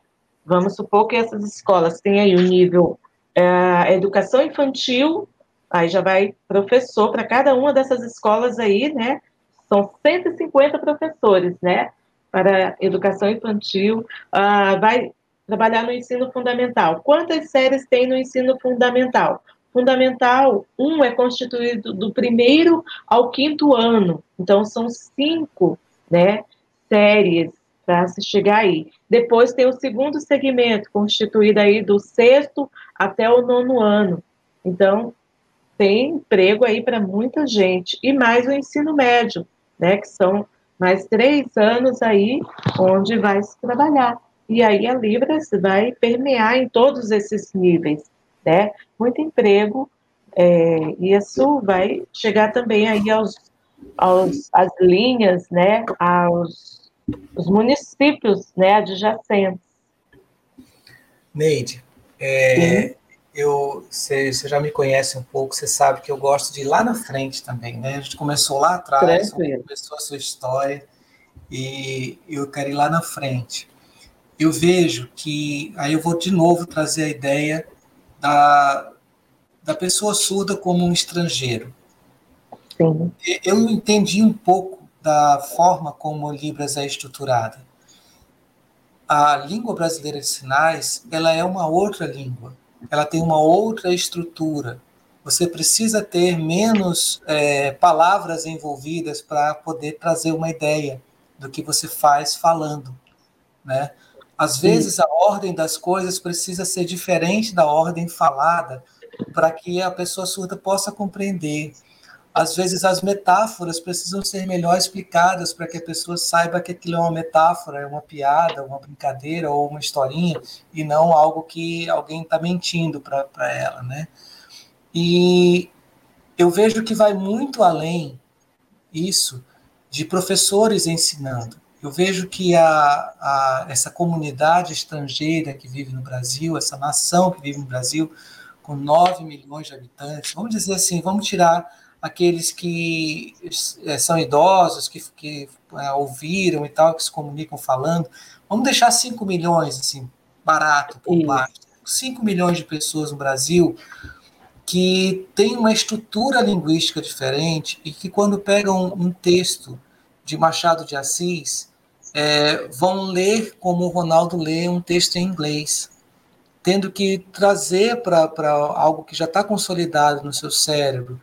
S2: vamos supor que essas escolas têm aí o nível é, educação infantil, aí já vai professor para cada uma dessas escolas aí, né? São 150 professores, né? Para educação infantil, uh, vai trabalhar no ensino fundamental. Quantas séries tem no ensino fundamental? Fundamental 1 um é constituído do primeiro ao quinto ano, então são cinco né, séries para se chegar aí. Depois tem o segundo segmento, constituído aí do sexto até o nono ano. Então, tem emprego aí para muita gente. E mais o ensino médio, né, que são mais três anos aí onde vai se trabalhar. E aí a Libras vai permear em todos esses níveis, né? Muito emprego, é, e isso vai chegar também aí aos, aos às linhas, né? Aos os municípios, né? Adjacentes.
S1: Neide, é, eu, você, já me conhece um pouco, você sabe que eu gosto de ir lá na frente também, né? A gente começou lá atrás, começou a sua história, e eu quero ir lá na frente. Eu vejo que, aí eu vou de novo trazer a ideia da, da pessoa surda como um estrangeiro. Sim. Eu entendi um pouco da forma como o Libras é estruturada. A língua brasileira de sinais, ela é uma outra língua ela tem uma outra estrutura. Você precisa ter menos é, palavras envolvidas para poder trazer uma ideia do que você faz falando, né? Às vezes a ordem das coisas precisa ser diferente da ordem falada para que a pessoa surda possa compreender. Às vezes as metáforas precisam ser melhor explicadas para que a pessoa saiba que aquilo é uma metáfora, é uma piada, uma brincadeira ou uma historinha e não algo que alguém está mentindo para ela, né? E eu vejo que vai muito além isso de professores ensinando. Eu vejo que a, a, essa comunidade estrangeira que vive no Brasil, essa nação que vive no Brasil, com 9 milhões de habitantes, vamos dizer assim, vamos tirar aqueles que é, são idosos, que, que é, ouviram e tal, que se comunicam falando. Vamos deixar 5 milhões, assim, barato, por parte. 5 milhões de pessoas no Brasil que têm uma estrutura linguística diferente e que, quando pegam um texto de Machado de Assis, é, vão ler como o Ronaldo lê um texto em inglês, tendo que trazer para algo que já está consolidado no seu cérebro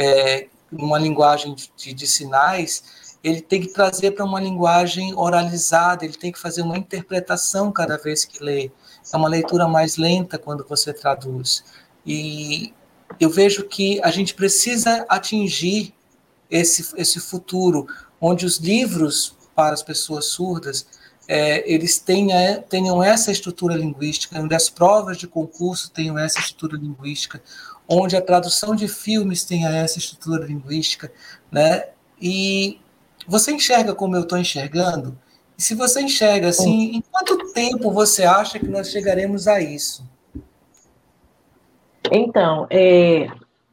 S1: é, uma linguagem de, de sinais, ele tem que trazer para uma linguagem oralizada, ele tem que fazer uma interpretação cada vez que lê. É uma leitura mais lenta quando você traduz. E eu vejo que a gente precisa atingir esse, esse futuro, onde os livros para as pessoas surdas é, eles tenha, tenham essa estrutura linguística, onde as provas de concurso tenham essa estrutura linguística, onde a tradução de filmes tenha essa estrutura linguística, né? E você enxerga como eu estou enxergando? E se você enxerga assim, em quanto tempo você acha que nós chegaremos a isso?
S2: Então, é,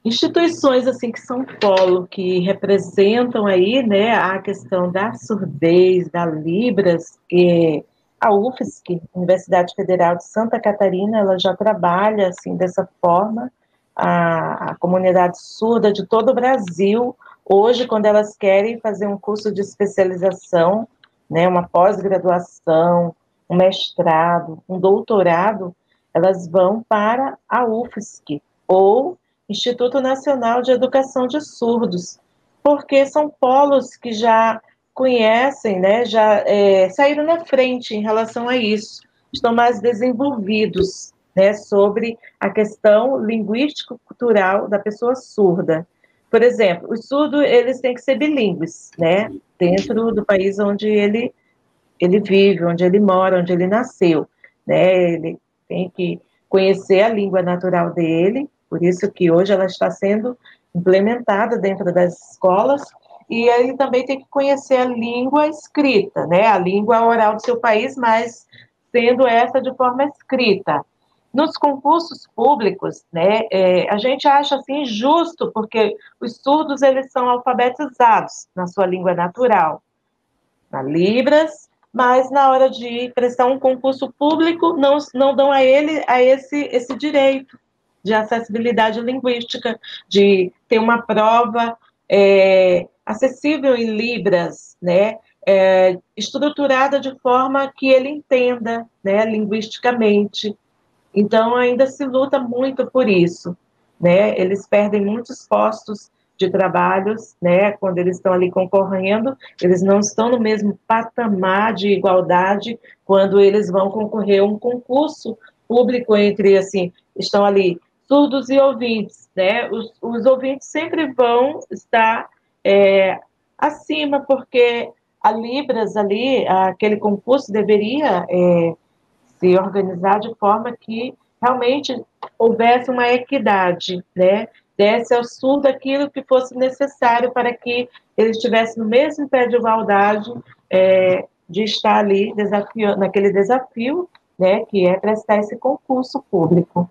S2: instituições assim que são polo, que representam aí, né, a questão da surdez, da Libras, e a UFSC, Universidade Federal de Santa Catarina, ela já trabalha assim dessa forma, a, a comunidade surda de todo o Brasil, hoje, quando elas querem fazer um curso de especialização, né, uma pós-graduação, um mestrado, um doutorado, elas vão para a UFSC ou Instituto Nacional de Educação de Surdos, porque são polos que já conhecem, né, já é, saíram na frente em relação a isso, estão mais desenvolvidos né, sobre a questão linguístico-cultural da pessoa surda. Por exemplo, os surdos, eles têm que ser bilíngues, né, dentro do país onde ele, ele vive, onde ele mora, onde ele nasceu, né, ele tem que conhecer a língua natural dele, por isso que hoje ela está sendo implementada dentro das escolas, e ele também tem que conhecer a língua escrita, né, a língua oral do seu país, mas sendo essa de forma escrita. Nos concursos públicos, né, é, a gente acha assim injusto, porque os surdos eles são alfabetizados na sua língua natural, na Libras, mas na hora de prestar um concurso público não, não dão a ele a esse, esse direito de acessibilidade linguística, de ter uma prova é, acessível em Libras, né, é, estruturada de forma que ele entenda, né, linguisticamente. Então, ainda se luta muito por isso, né? Eles perdem muitos postos de trabalhos, né, quando eles estão ali concorrendo, eles não estão no mesmo patamar de igualdade quando eles vão concorrer a um concurso público entre, assim, estão ali surdos e ouvintes, né, os, os ouvintes sempre vão estar é, acima, porque a Libras ali, aquele concurso deveria é, se organizar de forma que realmente houvesse uma equidade, né? Desse ao aquilo que fosse necessário para que ele estivesse no mesmo pé de igualdade é, de estar ali naquele desafio, né? Que é prestar esse concurso público.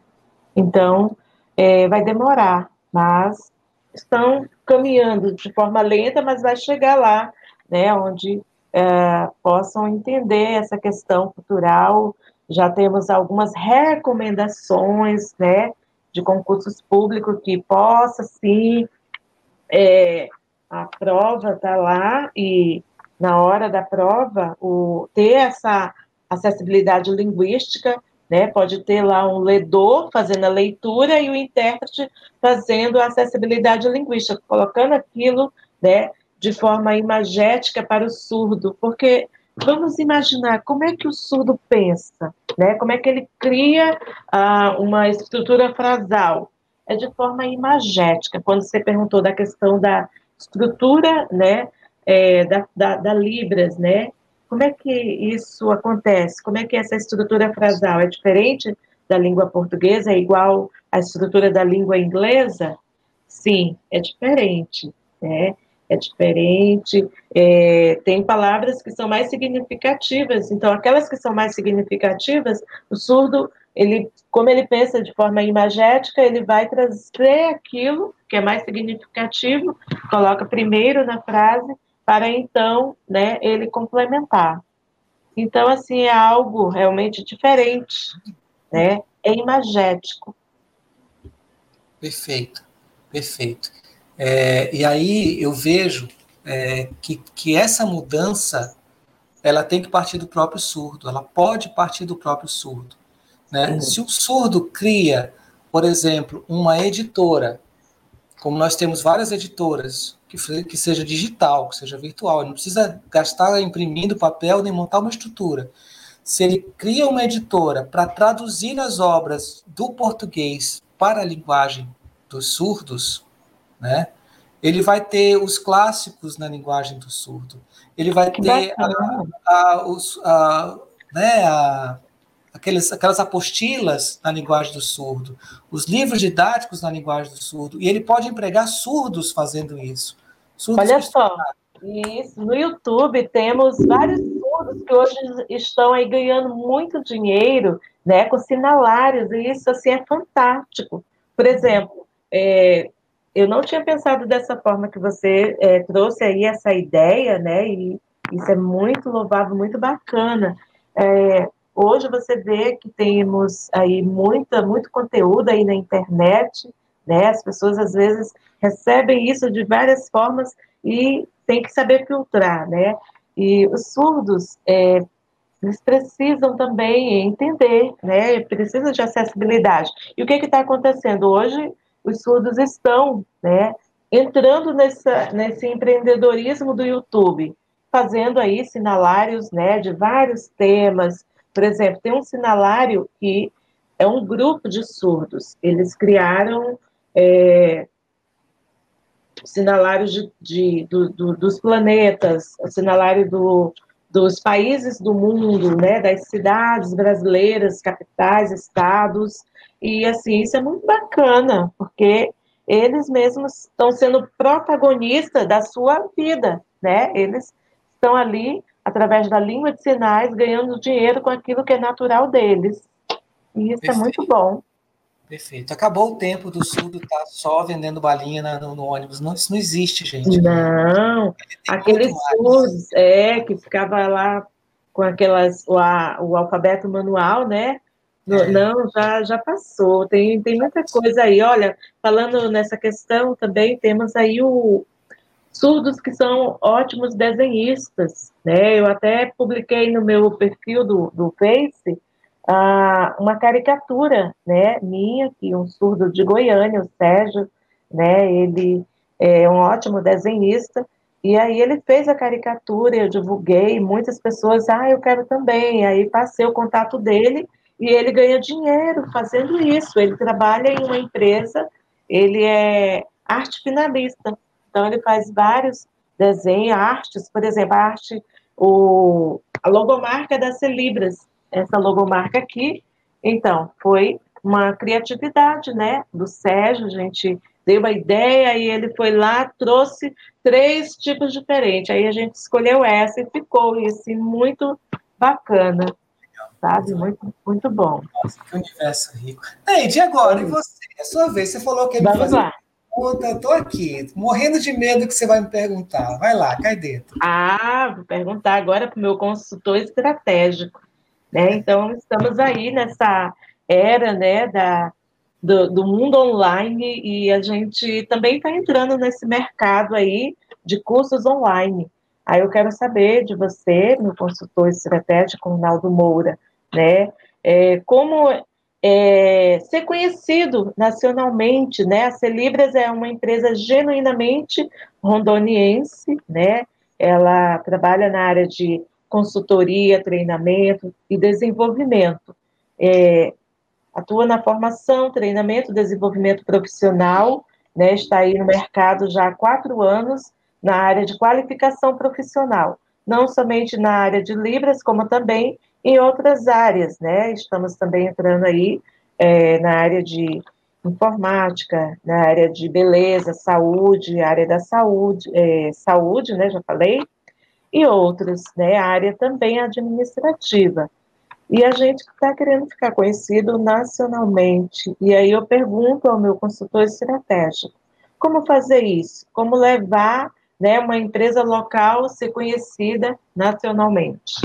S2: Então, é, vai demorar, mas estão caminhando de forma lenta, mas vai chegar lá, né? Onde é, possam entender essa questão cultural já temos algumas recomendações, né, de concursos públicos que possa, sim, é, a prova está lá e na hora da prova, o, ter essa acessibilidade linguística, né, pode ter lá um ledor fazendo a leitura e o intérprete fazendo a acessibilidade linguística, colocando aquilo, né, de forma imagética para o surdo, porque vamos imaginar como é que o surdo pensa, né? Como é que ele cria ah, uma estrutura frasal? É de forma imagética. Quando você perguntou da questão da estrutura, né, é, da, da, da, Libras, né? Como é que isso acontece? Como é que essa estrutura frasal é diferente da língua portuguesa? É igual à estrutura da língua inglesa? Sim, é diferente, né? É diferente, é, tem palavras que são mais significativas, então aquelas que são mais significativas, o surdo, ele, como ele pensa de forma imagética, ele vai trazer aquilo que é mais significativo, coloca primeiro na frase, para então, né, ele complementar. Então, assim, é algo realmente diferente, né, é imagético.
S1: Perfeito, perfeito. É, e aí eu vejo é, que, que essa mudança ela tem que partir do próprio surdo, ela pode partir do próprio surdo. Né? Se o surdo cria, por exemplo, uma editora, como nós temos várias editoras, que, que seja digital, que seja virtual, não precisa gastar imprimindo papel nem montar uma estrutura. Se ele cria uma editora para traduzir as obras do português para a linguagem dos surdos, né? Ele vai ter os clássicos na linguagem do surdo. Ele vai ter a, a, os, a, né, a, aqueles, aquelas apostilas na linguagem do surdo, os livros didáticos na linguagem do surdo, e ele pode empregar surdos fazendo isso.
S2: Surdos Olha só, isso. no YouTube temos vários surdos que hoje estão aí ganhando muito dinheiro, né, com sinalários, e isso assim é fantástico. Por exemplo, é, eu não tinha pensado dessa forma que você é, trouxe aí essa ideia, né? E isso é muito louvável, muito bacana. É, hoje você vê que temos aí muita, muito conteúdo aí na internet, né? As pessoas às vezes recebem isso de várias formas e tem que saber filtrar, né? E os surdos, é, eles precisam também entender, né? Precisam de acessibilidade. E o que está acontecendo hoje? Os surdos estão né, entrando nessa, nesse empreendedorismo do YouTube, fazendo aí sinalários né, de vários temas. Por exemplo, tem um sinalário que é um grupo de surdos. Eles criaram é, sinalários de, de do, do, dos planetas, o sinalário do, dos países do mundo, né, das cidades brasileiras, capitais, estados, e assim, isso é muito bacana, porque eles mesmos estão sendo protagonistas da sua vida, né? Eles estão ali, através da língua de sinais, ganhando dinheiro com aquilo que é natural deles. E isso é muito bom.
S1: Perfeito. Acabou o tempo do surdo estar tá só vendendo balinha no, no, ônibus. Não, isso não existe, gente.
S2: Não. Aqueles surdos, é, que ficava lá com aquelas, o, a, o alfabeto manual, né? É. Não, já, já passou. Tem, tem muita coisa aí. Olha, falando nessa questão também, temos aí o surdos que são ótimos desenhistas, né? Eu até publiquei no meu perfil do, do Face ah, uma caricatura, né, minha, que um surdo de Goiânia, o Sérgio, né, ele é um ótimo desenhista, e aí ele fez a caricatura, eu divulguei, muitas pessoas, ah, eu quero também, aí passei o contato dele, e ele ganha dinheiro fazendo isso, ele trabalha em uma empresa, ele é arte finalista, então ele faz vários desenhos, artes, por exemplo, a arte, o, a logomarca da Celibras, essa logomarca aqui, então, foi uma criatividade, né, do Sérgio, a gente deu uma ideia e ele foi lá, trouxe três tipos diferentes, aí a gente escolheu essa e ficou, e assim, muito bacana, sabe, muito, muito bom.
S1: Nossa, que universo rico. Neide, e agora, e você? É sua vez, você falou que ele
S2: Vamos lá.
S1: pergunta, tô aqui, morrendo de medo que você vai me perguntar, vai lá, cai dentro.
S2: Ah, vou perguntar agora para o meu consultor estratégico, né, então estamos aí nessa era, né, da, do, do mundo online e a gente também está entrando nesse mercado aí de cursos online. Aí eu quero saber de você, meu consultor estratégico, Ronaldo Moura, né, é, como é, ser conhecido nacionalmente, né, a Celibras é uma empresa genuinamente rondoniense, né, ela trabalha na área de consultoria, treinamento e desenvolvimento. É, atua na formação, treinamento, desenvolvimento profissional, né, está aí no mercado já há quatro anos na área de qualificação profissional, não somente na área de Libras, como também em outras áreas, né, estamos também entrando aí é, na área de informática, na área de beleza, saúde, área da saúde, é, saúde, né, já falei, e outros, né, área também administrativa. E a gente está querendo ficar conhecido nacionalmente. E aí eu pergunto ao meu consultor estratégico, como fazer isso? Como levar né, uma empresa local ser conhecida nacionalmente?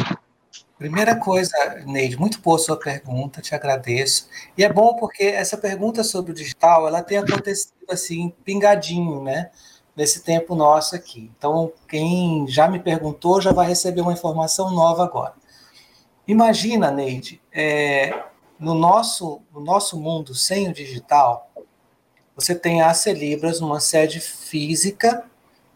S1: Primeira coisa, Neide, muito boa sua pergunta, te agradeço. E é bom porque essa pergunta sobre o digital, ela tem acontecido assim, pingadinho, né? Nesse tempo nosso aqui. Então, quem já me perguntou já vai receber uma informação nova agora. Imagina, Neide, é, no, nosso, no nosso mundo sem o digital, você tem a Celibras numa sede física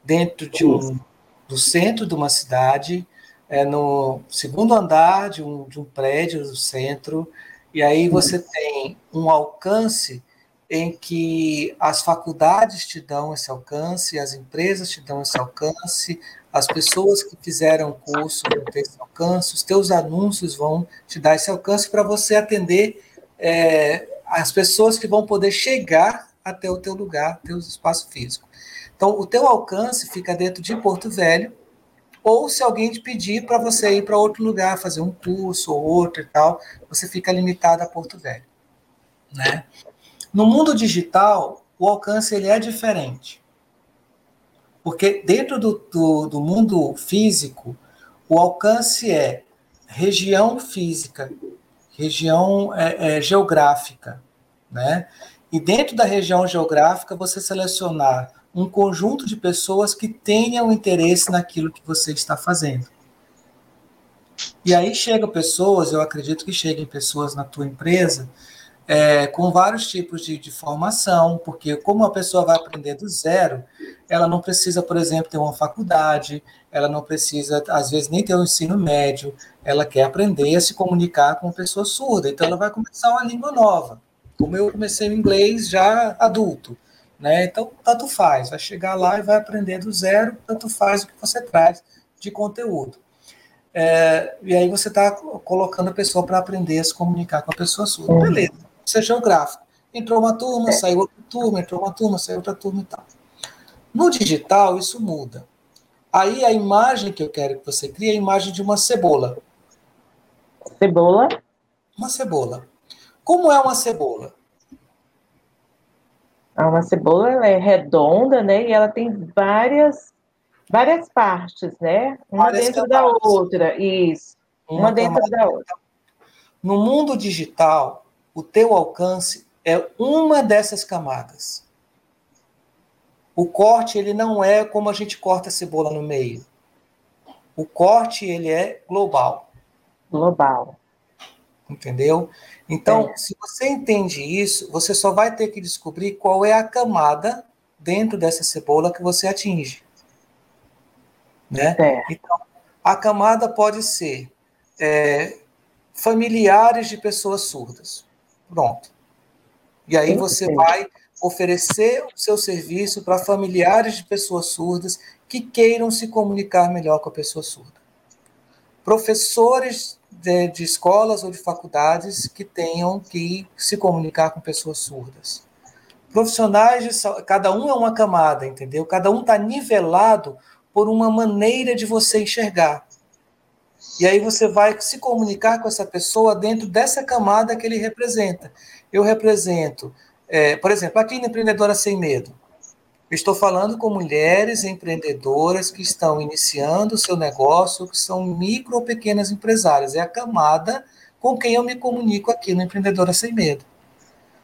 S1: dentro de um, do centro de uma cidade, é, no segundo andar de um, de um prédio do centro, e aí você tem um alcance em que as faculdades te dão esse alcance, as empresas te dão esse alcance, as pessoas que fizeram o curso vão ter esse alcance, os teus anúncios vão te dar esse alcance para você atender é, as pessoas que vão poder chegar até o teu lugar, teu espaço físico. Então, o teu alcance fica dentro de Porto Velho, ou se alguém te pedir para você ir para outro lugar, fazer um curso ou outro e tal, você fica limitado a Porto Velho. Né? No mundo digital, o alcance ele é diferente. Porque dentro do, do, do mundo físico, o alcance é região física, região é, é, geográfica, né? E dentro da região geográfica, você selecionar um conjunto de pessoas que tenham interesse naquilo que você está fazendo. E aí chegam pessoas, eu acredito que cheguem pessoas na tua empresa é, com vários tipos de, de, formação, porque como a pessoa vai aprender do zero, ela não precisa, por exemplo, ter uma faculdade, ela não precisa, às vezes, nem ter um ensino médio, ela quer aprender a se comunicar com pessoa surda, então ela vai começar uma língua nova. Como eu comecei o inglês já adulto, né? Então, tanto faz, vai chegar lá e vai aprender do zero, tanto faz o que você traz de conteúdo. É, e aí você está colocando a pessoa para aprender a se comunicar com a pessoa surda. Beleza isso é geográfico. Entrou uma turma, saiu outra turma, entrou uma turma, saiu outra turma e tal. No digital, isso muda. Aí a imagem que eu quero que você crie é a imagem de uma cebola.
S2: Cebola?
S1: Uma cebola. Como é uma cebola?
S2: Ah, uma cebola ela é redonda, né? E ela tem várias várias partes, né? Uma várias dentro da outra. Isso. Uma, uma dentro da outra.
S1: No mundo digital, o teu alcance é uma dessas camadas. O corte ele não é como a gente corta a cebola no meio. O corte ele é global.
S2: Global.
S1: Entendeu? Então, é. se você entende isso, você só vai ter que descobrir qual é a camada dentro dessa cebola que você atinge. Né? É. Então, a camada pode ser é, familiares de pessoas surdas. Pronto. E aí você vai oferecer o seu serviço para familiares de pessoas surdas que queiram se comunicar melhor com a pessoa surda. Professores de, de escolas ou de faculdades que tenham que se comunicar com pessoas surdas. Profissionais de cada um é uma camada, entendeu? Cada um está nivelado por uma maneira de você enxergar. E aí você vai se comunicar com essa pessoa dentro dessa camada que ele representa. Eu represento, é, por exemplo, aqui no Empreendedora Sem Medo. estou falando com mulheres empreendedoras que estão iniciando o seu negócio, que são micro ou pequenas empresárias. É a camada com quem eu me comunico aqui no Empreendedora Sem Medo.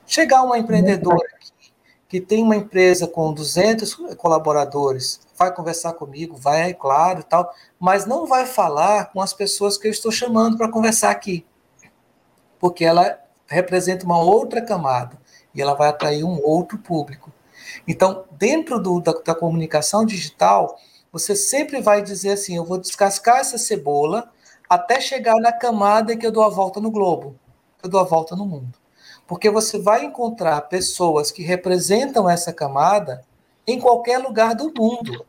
S1: Chegar uma empreendedora aqui, que tem uma empresa com 200 colaboradores, vai conversar comigo, vai, claro, tal, mas não vai falar com as pessoas que eu estou chamando para conversar aqui, porque ela representa uma outra camada e ela vai atrair um outro público. Então, dentro do, da, da comunicação digital, você sempre vai dizer assim: eu vou descascar essa cebola até chegar na camada que eu dou a volta no globo, que eu dou a volta no mundo. Porque você vai encontrar pessoas que representam essa camada em qualquer lugar do mundo.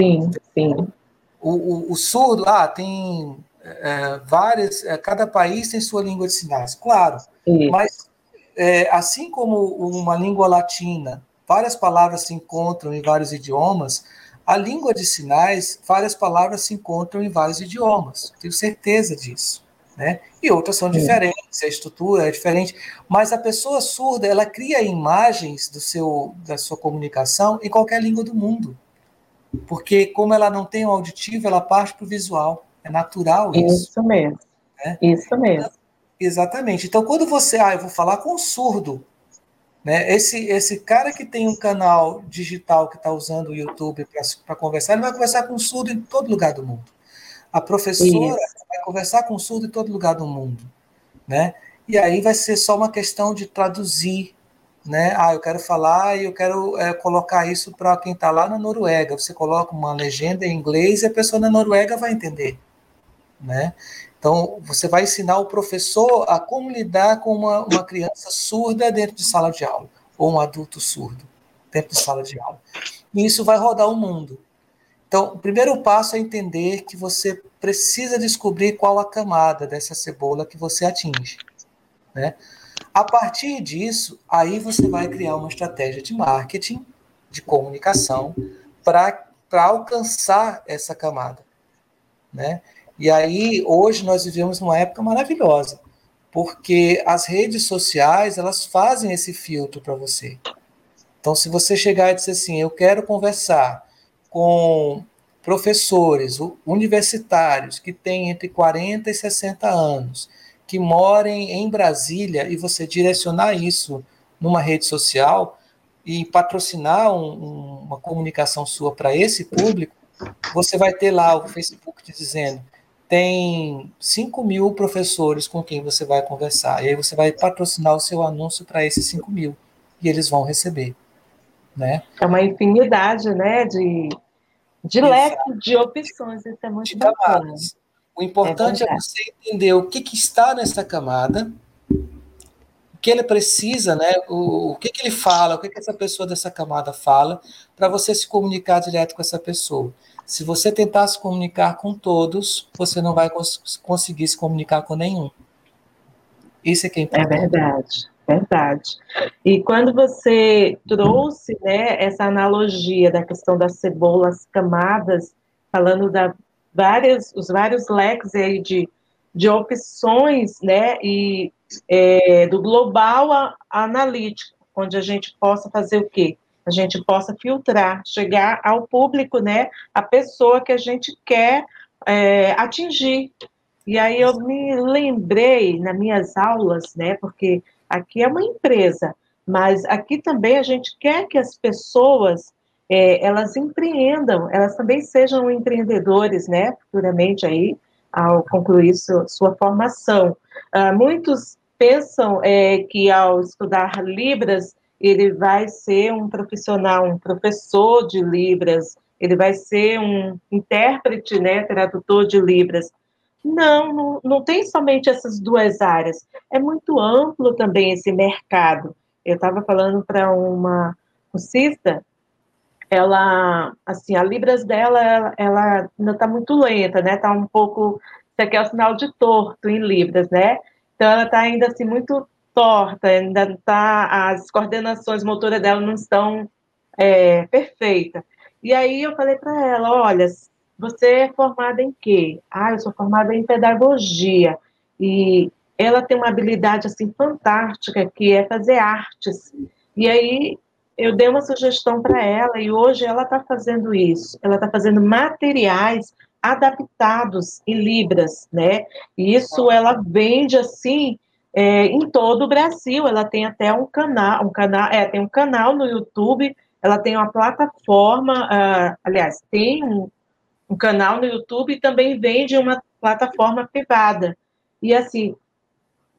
S2: Sim, sim.
S1: O, o, o surdo, ah, tem é, várias, é, cada país tem sua língua de sinais, claro, mas é, assim como uma língua latina, várias palavras se encontram em vários idiomas, a língua de sinais, várias palavras se encontram em vários idiomas, tenho certeza disso. Né? E outras são diferentes, a estrutura é diferente, mas a pessoa surda, ela cria imagens do seu, da sua comunicação em qualquer língua do mundo. Porque, como ela não tem o auditivo, ela parte para o visual. É natural isso.
S2: Isso mesmo. Né? Isso mesmo.
S1: Exatamente. Então, quando você, ah, eu vou falar com um surdo, né? Esse, esse cara que tem um canal digital que está usando o YouTube para conversar, ele vai conversar com um surdo em todo lugar do mundo. A professora isso. vai conversar com um surdo em todo lugar do mundo, né? E aí vai ser só uma questão de traduzir né? Ah, eu quero falar e eu quero é, colocar isso para quem está lá na Noruega. Você coloca uma legenda em inglês e a pessoa na Noruega vai entender, né? Então, você vai ensinar o professor a como lidar com uma, uma criança surda dentro de sala de aula, ou um adulto surdo dentro de sala de aula. E isso vai rodar o mundo. Então, o primeiro passo é entender que você precisa descobrir qual a camada dessa cebola que você atinge. Né? A partir disso, aí você vai criar uma estratégia de marketing, de comunicação, para alcançar essa camada. Né? E aí, hoje, nós vivemos numa época maravilhosa, porque as redes sociais, elas fazem esse filtro para você. Então, se você chegar e dizer assim, eu quero conversar com professores universitários que têm entre 40 e 60 anos, que morem em Brasília e você direcionar isso numa rede social e patrocinar um, um, uma comunicação sua para esse público, você vai ter lá o Facebook te dizendo tem 5 mil professores com quem você vai conversar. E aí você vai patrocinar o seu anúncio para esses 5 mil. E eles vão receber. Né?
S2: É uma infinidade né, de, de leque de opções. Isso é muito de bacana. Camadas.
S1: O importante é, é você entender o que, que, está nessa camada, o que ele precisa, né? O, o que, que ele fala, o que, que essa pessoa dessa camada fala, para você se comunicar direto com essa pessoa. Se você tentar se comunicar com todos, você não vai cons conseguir se comunicar com nenhum. Isso é que é, é importante.
S2: É verdade, verdade. E quando você trouxe né, essa analogia da questão das cebolas camadas, falando da várias, os vários leques aí de, de opções, né, e é, do global a, analítico, onde a gente possa fazer o quê? A gente possa filtrar, chegar ao público, né, a pessoa que a gente quer é, atingir. E aí eu me lembrei nas minhas aulas, né, porque aqui é uma empresa, mas aqui também a gente quer que as pessoas é, elas empreendam, elas também sejam empreendedores, né, futuramente aí, ao concluir su, sua formação. Uh, muitos pensam é, que ao estudar Libras, ele vai ser um profissional, um professor de Libras, ele vai ser um intérprete, né, tradutor de Libras. Não, não, não tem somente essas duas áreas. É muito amplo também esse mercado. Eu estava falando para uma cursista, ela, assim, a Libras dela, ela, ainda está muito lenta, né? Está um pouco, isso aqui é o sinal de torto em Libras, né? Então, ela está ainda, assim, muito torta, ainda está, as coordenações motoras dela não estão é, perfeitas. E aí eu falei para ela, olha, você é formada em quê? Ah, eu sou formada em pedagogia. E ela tem uma habilidade assim fantástica que é fazer artes. E aí eu dei uma sugestão para ela e hoje ela está fazendo isso. Ela está fazendo materiais adaptados em libras, né? E isso ela vende assim é, em todo o Brasil. Ela tem até um canal, um canal, é, tem um canal no YouTube. Ela tem uma plataforma, uh, aliás, tem um, um canal no YouTube e também vende uma plataforma privada. E assim,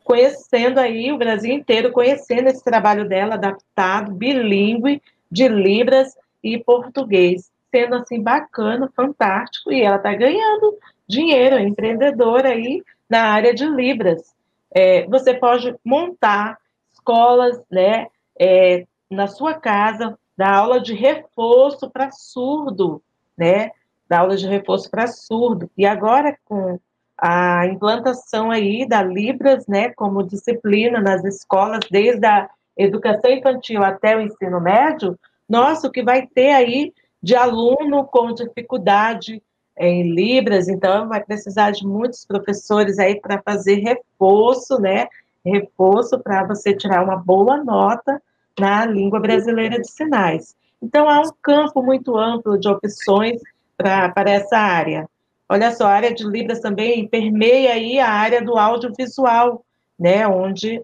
S2: conhecendo aí o Brasil inteiro, conhecendo esse trabalho dela adaptado, bilíngue, de Libras e português, sendo assim bacana, fantástico, e ela está ganhando dinheiro, é empreendedora aí na área de Libras. É, você pode montar escolas, né, é, na sua casa, dar aula de reforço para surdo, né, dar aula de reforço para surdo. E agora com a implantação aí da Libras, né, como disciplina nas escolas, desde a educação infantil até o ensino médio, nossa, o que vai ter aí de aluno com dificuldade em Libras, então vai precisar de muitos professores aí para fazer reforço, né, reforço para você tirar uma boa nota na língua brasileira de sinais. Então, há um campo muito amplo de opções para essa área. Olha só, a área de Libras também permeia aí a área do audiovisual, né, onde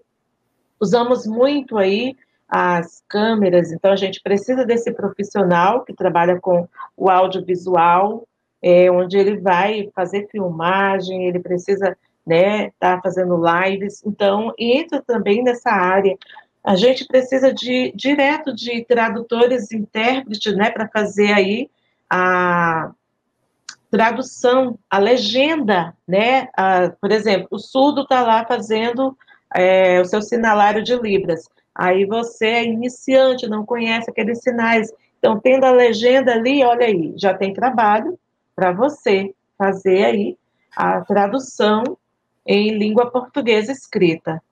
S2: usamos muito aí as câmeras, então a gente precisa desse profissional que trabalha com o audiovisual, é, onde ele vai fazer filmagem, ele precisa, né, estar tá fazendo lives, então entra também nessa área. A gente precisa de direto de tradutores, intérpretes, né, para fazer aí a tradução, a legenda, né? A, por exemplo, o surdo está lá fazendo é, o seu sinalário de Libras. Aí você é iniciante, não conhece aqueles sinais. Então, tendo a legenda ali, olha aí, já tem trabalho para você fazer aí a tradução em língua portuguesa escrita.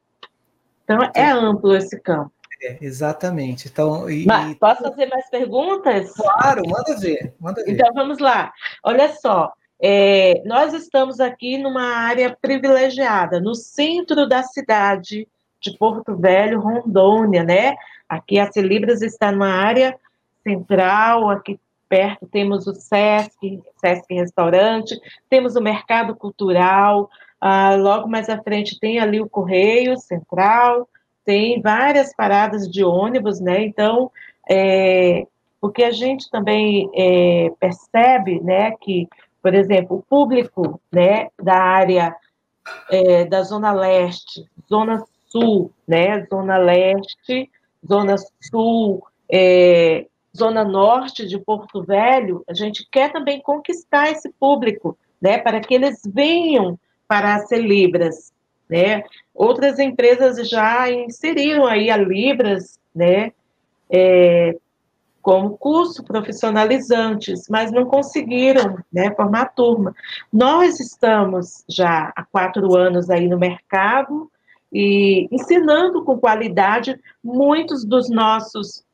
S2: Então, é amplo esse campo.
S1: É, exatamente. Então,
S2: e, Mas, posso fazer mais perguntas?
S1: Claro, manda ver, manda ver.
S2: Então vamos lá. Olha só, é, nós estamos aqui numa área privilegiada, no centro da cidade de Porto Velho, Rondônia, né? Aqui a Celibras está numa área central, aqui perto temos o Sesc, Sesc Restaurante, temos o Mercado Cultural, ah, logo mais à frente tem ali o Correio Central, tem várias paradas de ônibus, né? Então, é, o que a gente também é, percebe, né, que, por exemplo, o público, né, da área é, da Zona Leste, Zona Sul, né, Zona Leste, Zona Sul, é, Zona Norte de Porto Velho, a gente quer também conquistar esse público, né, para que eles venham para as Celibras, né? Outras empresas já inseriram aí a Libras, né? É, como curso profissionalizantes, mas não conseguiram né, formar turma. Nós estamos já há quatro anos aí no mercado e ensinando com qualidade. Muitos dos nossos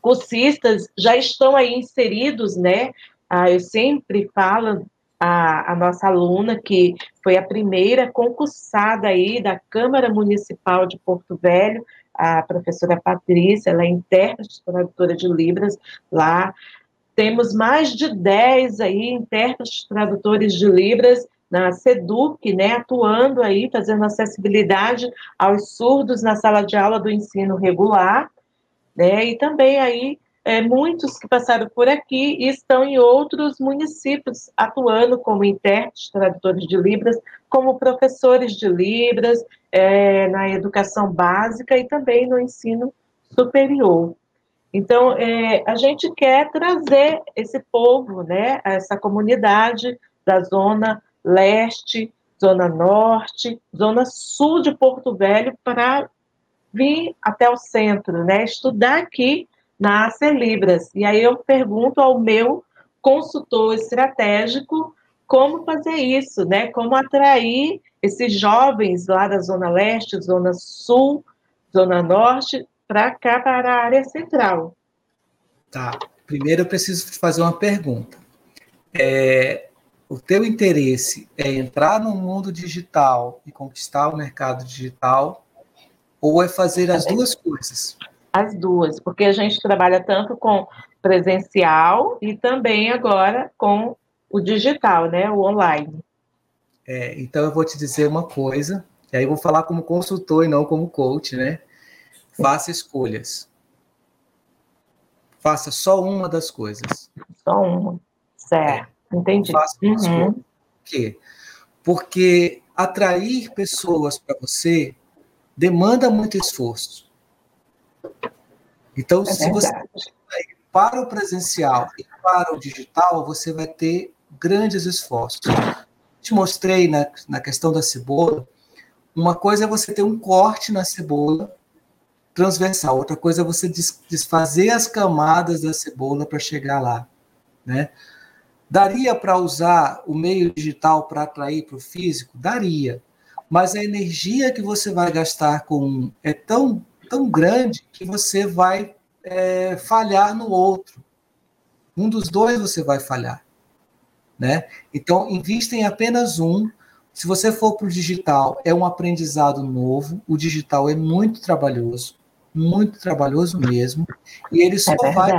S2: cursistas já estão aí inseridos, né? Ah, eu sempre falo a, a, nossa aluna, que foi a primeira concursada aí da Câmara Municipal de Porto Velho, a professora Patrícia, ela é intérprete, tradutora de Libras lá. Temos mais de 10 aí intérpretes, tradutores de Libras na SEDUC, né, atuando aí, fazendo acessibilidade aos surdos na sala de aula do ensino regular, né, e também aí é, muitos que passaram por aqui e estão em outros municípios, atuando como intérpretes, tradutores de Libras, como professores de Libras, é, na educação básica e também no ensino superior. Então, é, a gente quer trazer esse povo, né, essa comunidade da zona leste, zona norte, zona sul de Porto Velho para vir até o centro, né, estudar aqui na Libras. E aí eu pergunto ao meu consultor estratégico como fazer isso, né? Como atrair esses jovens lá da Zona Leste, Zona Sul, Zona Norte, para cá, para a área central.
S1: Tá. Primeiro eu preciso te fazer uma pergunta. É, o teu interesse é entrar no mundo digital e conquistar o mercado digital ou é fazer as duas coisas?
S2: As duas, porque a gente trabalha tanto com presencial e também agora com o digital, né, o online.
S1: É, então eu vou te dizer uma coisa, e aí eu vou falar como consultor e não como coach, né? Faça escolhas. Faça só uma das coisas.
S2: Só uma. Certo. É, Entendi. Faça uma uhum. Por
S1: quê? Porque atrair pessoas para você demanda muito esforço. Então, é se verdade. você para o presencial e para o digital, você vai ter grandes esforços. Te mostrei na, na questão da cebola. Uma coisa é você ter um corte na cebola transversal, outra coisa é você desfazer as camadas da cebola para chegar lá, né? Daria para usar o meio digital para atrair para o físico? Daria. Mas a energia que você vai gastar com um é tão, tão grande que você vai é, falhar no outro. Um dos dois você vai falhar. Né? Então, invista em apenas um. Se você for para o digital, é um aprendizado novo. O digital é muito trabalhoso, muito trabalhoso mesmo. E ele só é vai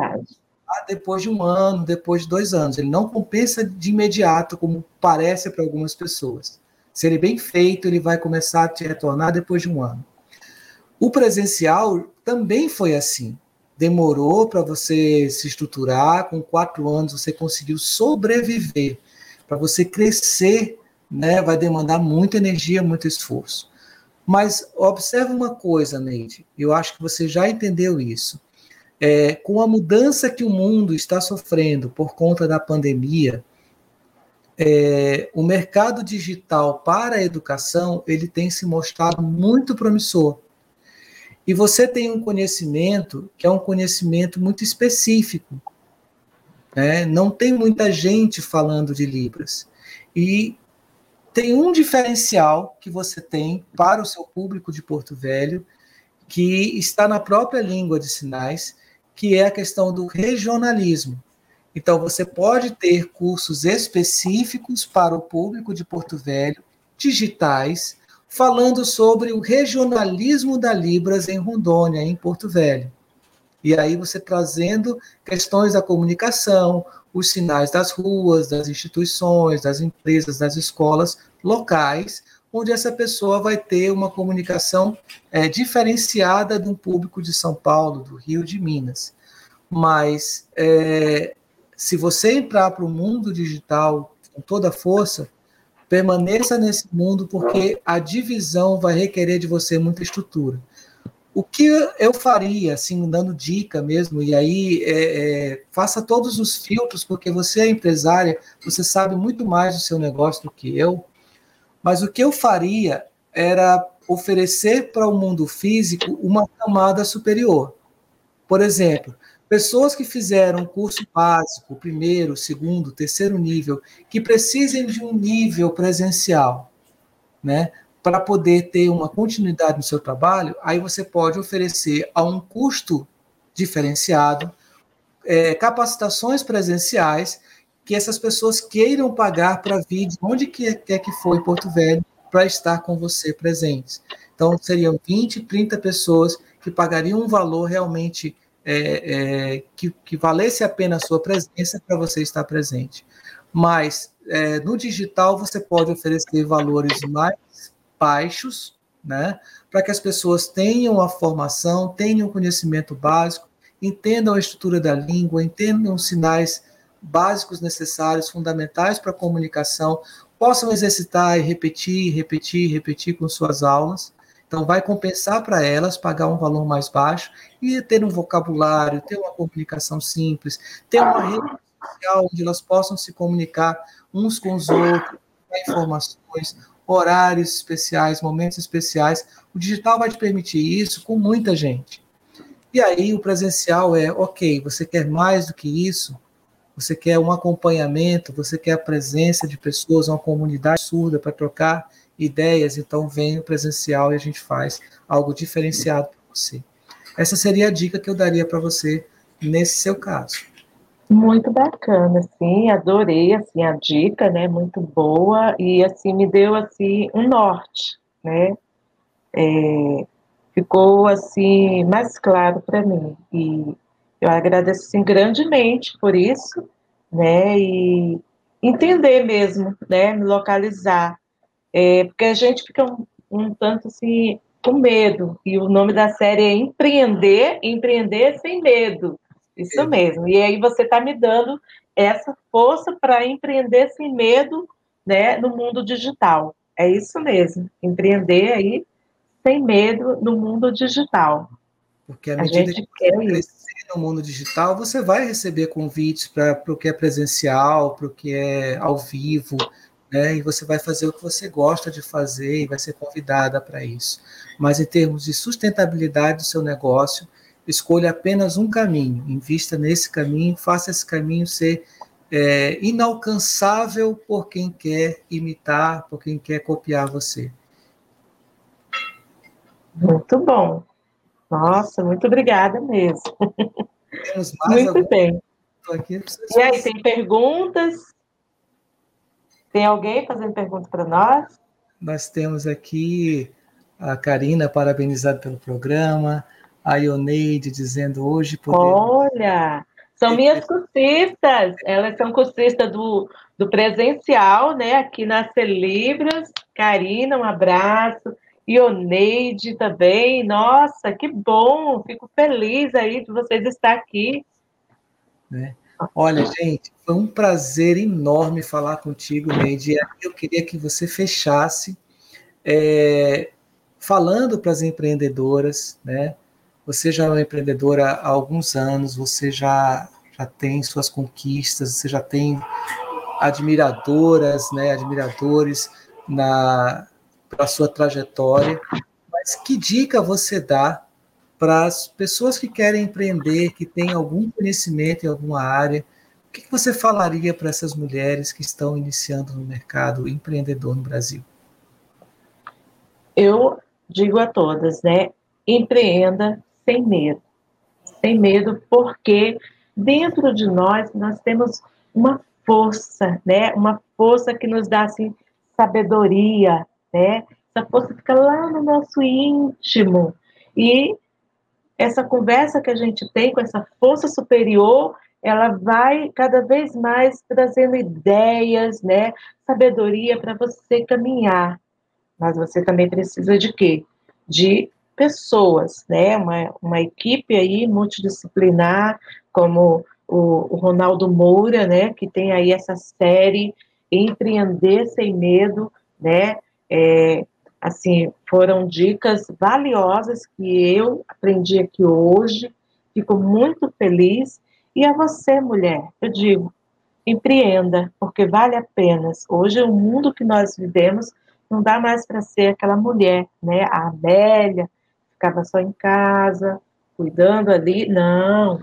S1: depois de um ano, depois de dois anos. Ele não compensa de imediato, como parece para algumas pessoas. Se ele é bem feito, ele vai começar a te retornar depois de um ano. O presencial também foi assim demorou para você se estruturar, com quatro anos você conseguiu sobreviver. Para você crescer, né, vai demandar muita energia, muito esforço. Mas observe uma coisa, Neide, eu acho que você já entendeu isso. É, com a mudança que o mundo está sofrendo por conta da pandemia, é, o mercado digital para a educação ele tem se mostrado muito promissor. E você tem um conhecimento que é um conhecimento muito específico. Né? Não tem muita gente falando de Libras. E tem um diferencial que você tem para o seu público de Porto Velho, que está na própria língua de sinais, que é a questão do regionalismo. Então, você pode ter cursos específicos para o público de Porto Velho, digitais, falando sobre o regionalismo da Libras em Rondônia, em Porto Velho. E aí você trazendo questões da comunicação, os sinais das ruas, das instituições, das empresas, das escolas locais, onde essa pessoa vai ter uma comunicação é, diferenciada de um público de São Paulo, do Rio, de Minas. Mas é, se você entrar para o mundo digital com toda a força, Permaneça nesse mundo porque a divisão vai requerer de você muita estrutura. O que eu faria, assim, dando dica mesmo, e aí é, é, faça todos os filtros, porque você é empresária, você sabe muito mais do seu negócio do que eu, mas o que eu faria era oferecer para o mundo físico uma camada superior. Por exemplo, Pessoas que fizeram curso básico, primeiro, segundo, terceiro nível, que precisem de um nível presencial, né? Para poder ter uma continuidade no seu trabalho, aí você pode oferecer a um custo diferenciado é, capacitações presenciais que essas pessoas queiram pagar para vir de onde quer que em Porto Velho para estar com você presentes. Então, seriam 20, 30 pessoas que pagariam um valor realmente é, é, que, que, valesse a pena a sua presença para você estar presente. Mas é, no digital você pode oferecer valores mais baixos, né, para que as pessoas tenham a formação, tenham conhecimento básico, entendam a estrutura da língua, entendam os sinais básicos necessários, fundamentais para a comunicação, possam exercitar e repetir, repetir, repetir com suas aulas. Então, vai compensar para elas pagar um valor mais baixo e ter um vocabulário, ter uma comunicação simples, ter uma rede social onde elas possam se comunicar uns com os outros, informações, horários especiais, momentos especiais. O digital vai te permitir isso com muita gente. E aí o presencial é, ok, você quer mais do que isso? Você quer um acompanhamento, você quer a presença de pessoas, uma comunidade surda para trocar ideias, então vem o presencial e a gente faz algo diferenciado para você. Essa seria a dica que eu daria para você nesse seu caso.
S2: Muito bacana, sim, adorei assim a dica, né? Muito boa e assim me deu assim um norte, né? É, ficou assim mais claro para mim e eu agradeço assim, grandemente por isso, né? E entender mesmo, né? Me localizar, é, porque a gente fica um, um tanto assim com medo e o nome da série é empreender, empreender sem medo isso é. mesmo. E aí você está me dando essa força para empreender sem medo, né, no mundo digital. É isso mesmo. Empreender aí sem medo no mundo digital.
S1: Porque à medida que você crescer no mundo digital, você vai receber convites para o que é presencial, para o que é ao vivo, né? E você vai fazer o que você gosta de fazer e vai ser convidada para isso. Mas em termos de sustentabilidade do seu negócio, escolha apenas um caminho, invista nesse caminho, faça esse caminho ser é, inalcançável por quem quer imitar, por quem quer copiar você.
S2: Muito bom. Nossa, muito obrigada mesmo. Muito bem. e aí, tem perguntas? Tem alguém fazendo pergunta para nós?
S1: Nós temos aqui a Karina parabenizada pelo programa, a Ioneide dizendo hoje
S2: podemos... Olha, são minhas cursistas, elas são cursistas do, do presencial, né, aqui na Celibras. Karina, um abraço. Ioneide também, nossa, que bom, fico feliz aí de vocês estar aqui.
S1: Né? Olha, gente, foi um prazer enorme falar contigo, Neide. Eu queria que você fechasse é, falando para as empreendedoras, né? Você já é uma empreendedora há alguns anos, você já, já tem suas conquistas, você já tem admiradoras, né, admiradores na para sua trajetória. Mas que dica você dá para as pessoas que querem empreender, que têm algum conhecimento em alguma área? O que você falaria para essas mulheres que estão iniciando no mercado empreendedor no Brasil?
S2: Eu digo a todas, né? Empreenda, sem medo. Sem medo, porque dentro de nós nós temos uma força, né? Uma força que nos dá assim sabedoria, né? Essa força fica lá no nosso íntimo. E essa conversa que a gente tem com essa força superior, ela vai cada vez mais trazendo ideias, né? Sabedoria para você caminhar. Mas você também precisa de quê? De pessoas, né? Uma, uma equipe aí multidisciplinar, como o, o Ronaldo Moura, né? Que tem aí essa série Empreender Sem Medo, né? É, assim, foram dicas valiosas que eu aprendi aqui hoje, fico muito feliz. E a você, mulher, eu digo, empreenda, porque vale a pena. Hoje, o mundo que nós vivemos não dá mais para ser aquela mulher, né? A Amélia, ficava só em casa, cuidando ali. Não,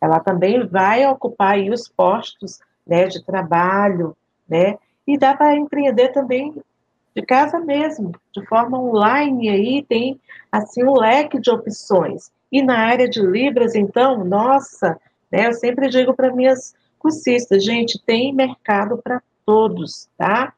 S2: ela também vai ocupar os postos né, de trabalho, né? E dá para empreender também de casa mesmo, de forma online aí tem assim um leque de opções. E na área de libras, então, nossa, né, eu sempre digo para minhas cursistas, gente, tem mercado para todos, tá?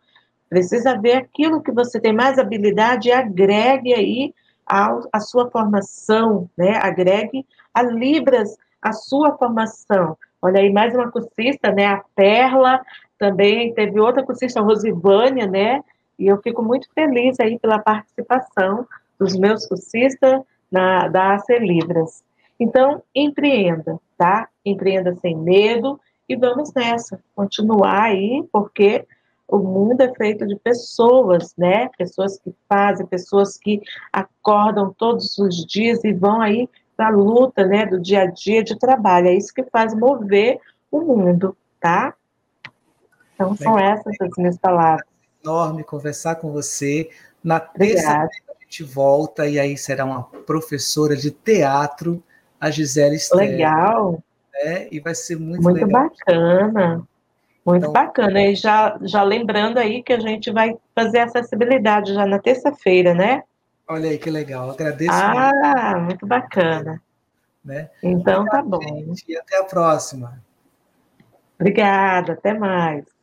S2: Precisa ver aquilo que você tem mais habilidade e agregue aí a, a sua formação, né? Agregue a Libras a sua formação. Olha aí, mais uma cursista, né? A Perla, também teve outra cursista, a Rosivânia, né? E eu fico muito feliz aí pela participação dos meus cursistas na, da AC Libras. Então, empreenda, tá? Empreenda sem medo e vamos nessa, continuar aí, porque o mundo é feito de pessoas, né? Pessoas que fazem, pessoas que acordam todos os dias e vão aí para a luta, né, do dia a dia de trabalho. É isso que faz mover o mundo, tá? Então são essas as minhas palavras.
S1: Enorme conversar com você. Na terça a gente volta e aí será uma professora de teatro, a Gisele Esther.
S2: Legal.
S1: Né? E vai ser muito,
S2: muito
S1: legal.
S2: bacana. Muito então, bacana. E já, já lembrando aí que a gente vai fazer acessibilidade já na terça-feira, né?
S1: Olha aí que legal. Agradeço.
S2: Ah, muito, muito bacana.
S1: Né?
S2: Então tá bom.
S1: Gente, e até a próxima.
S2: Obrigada, até mais.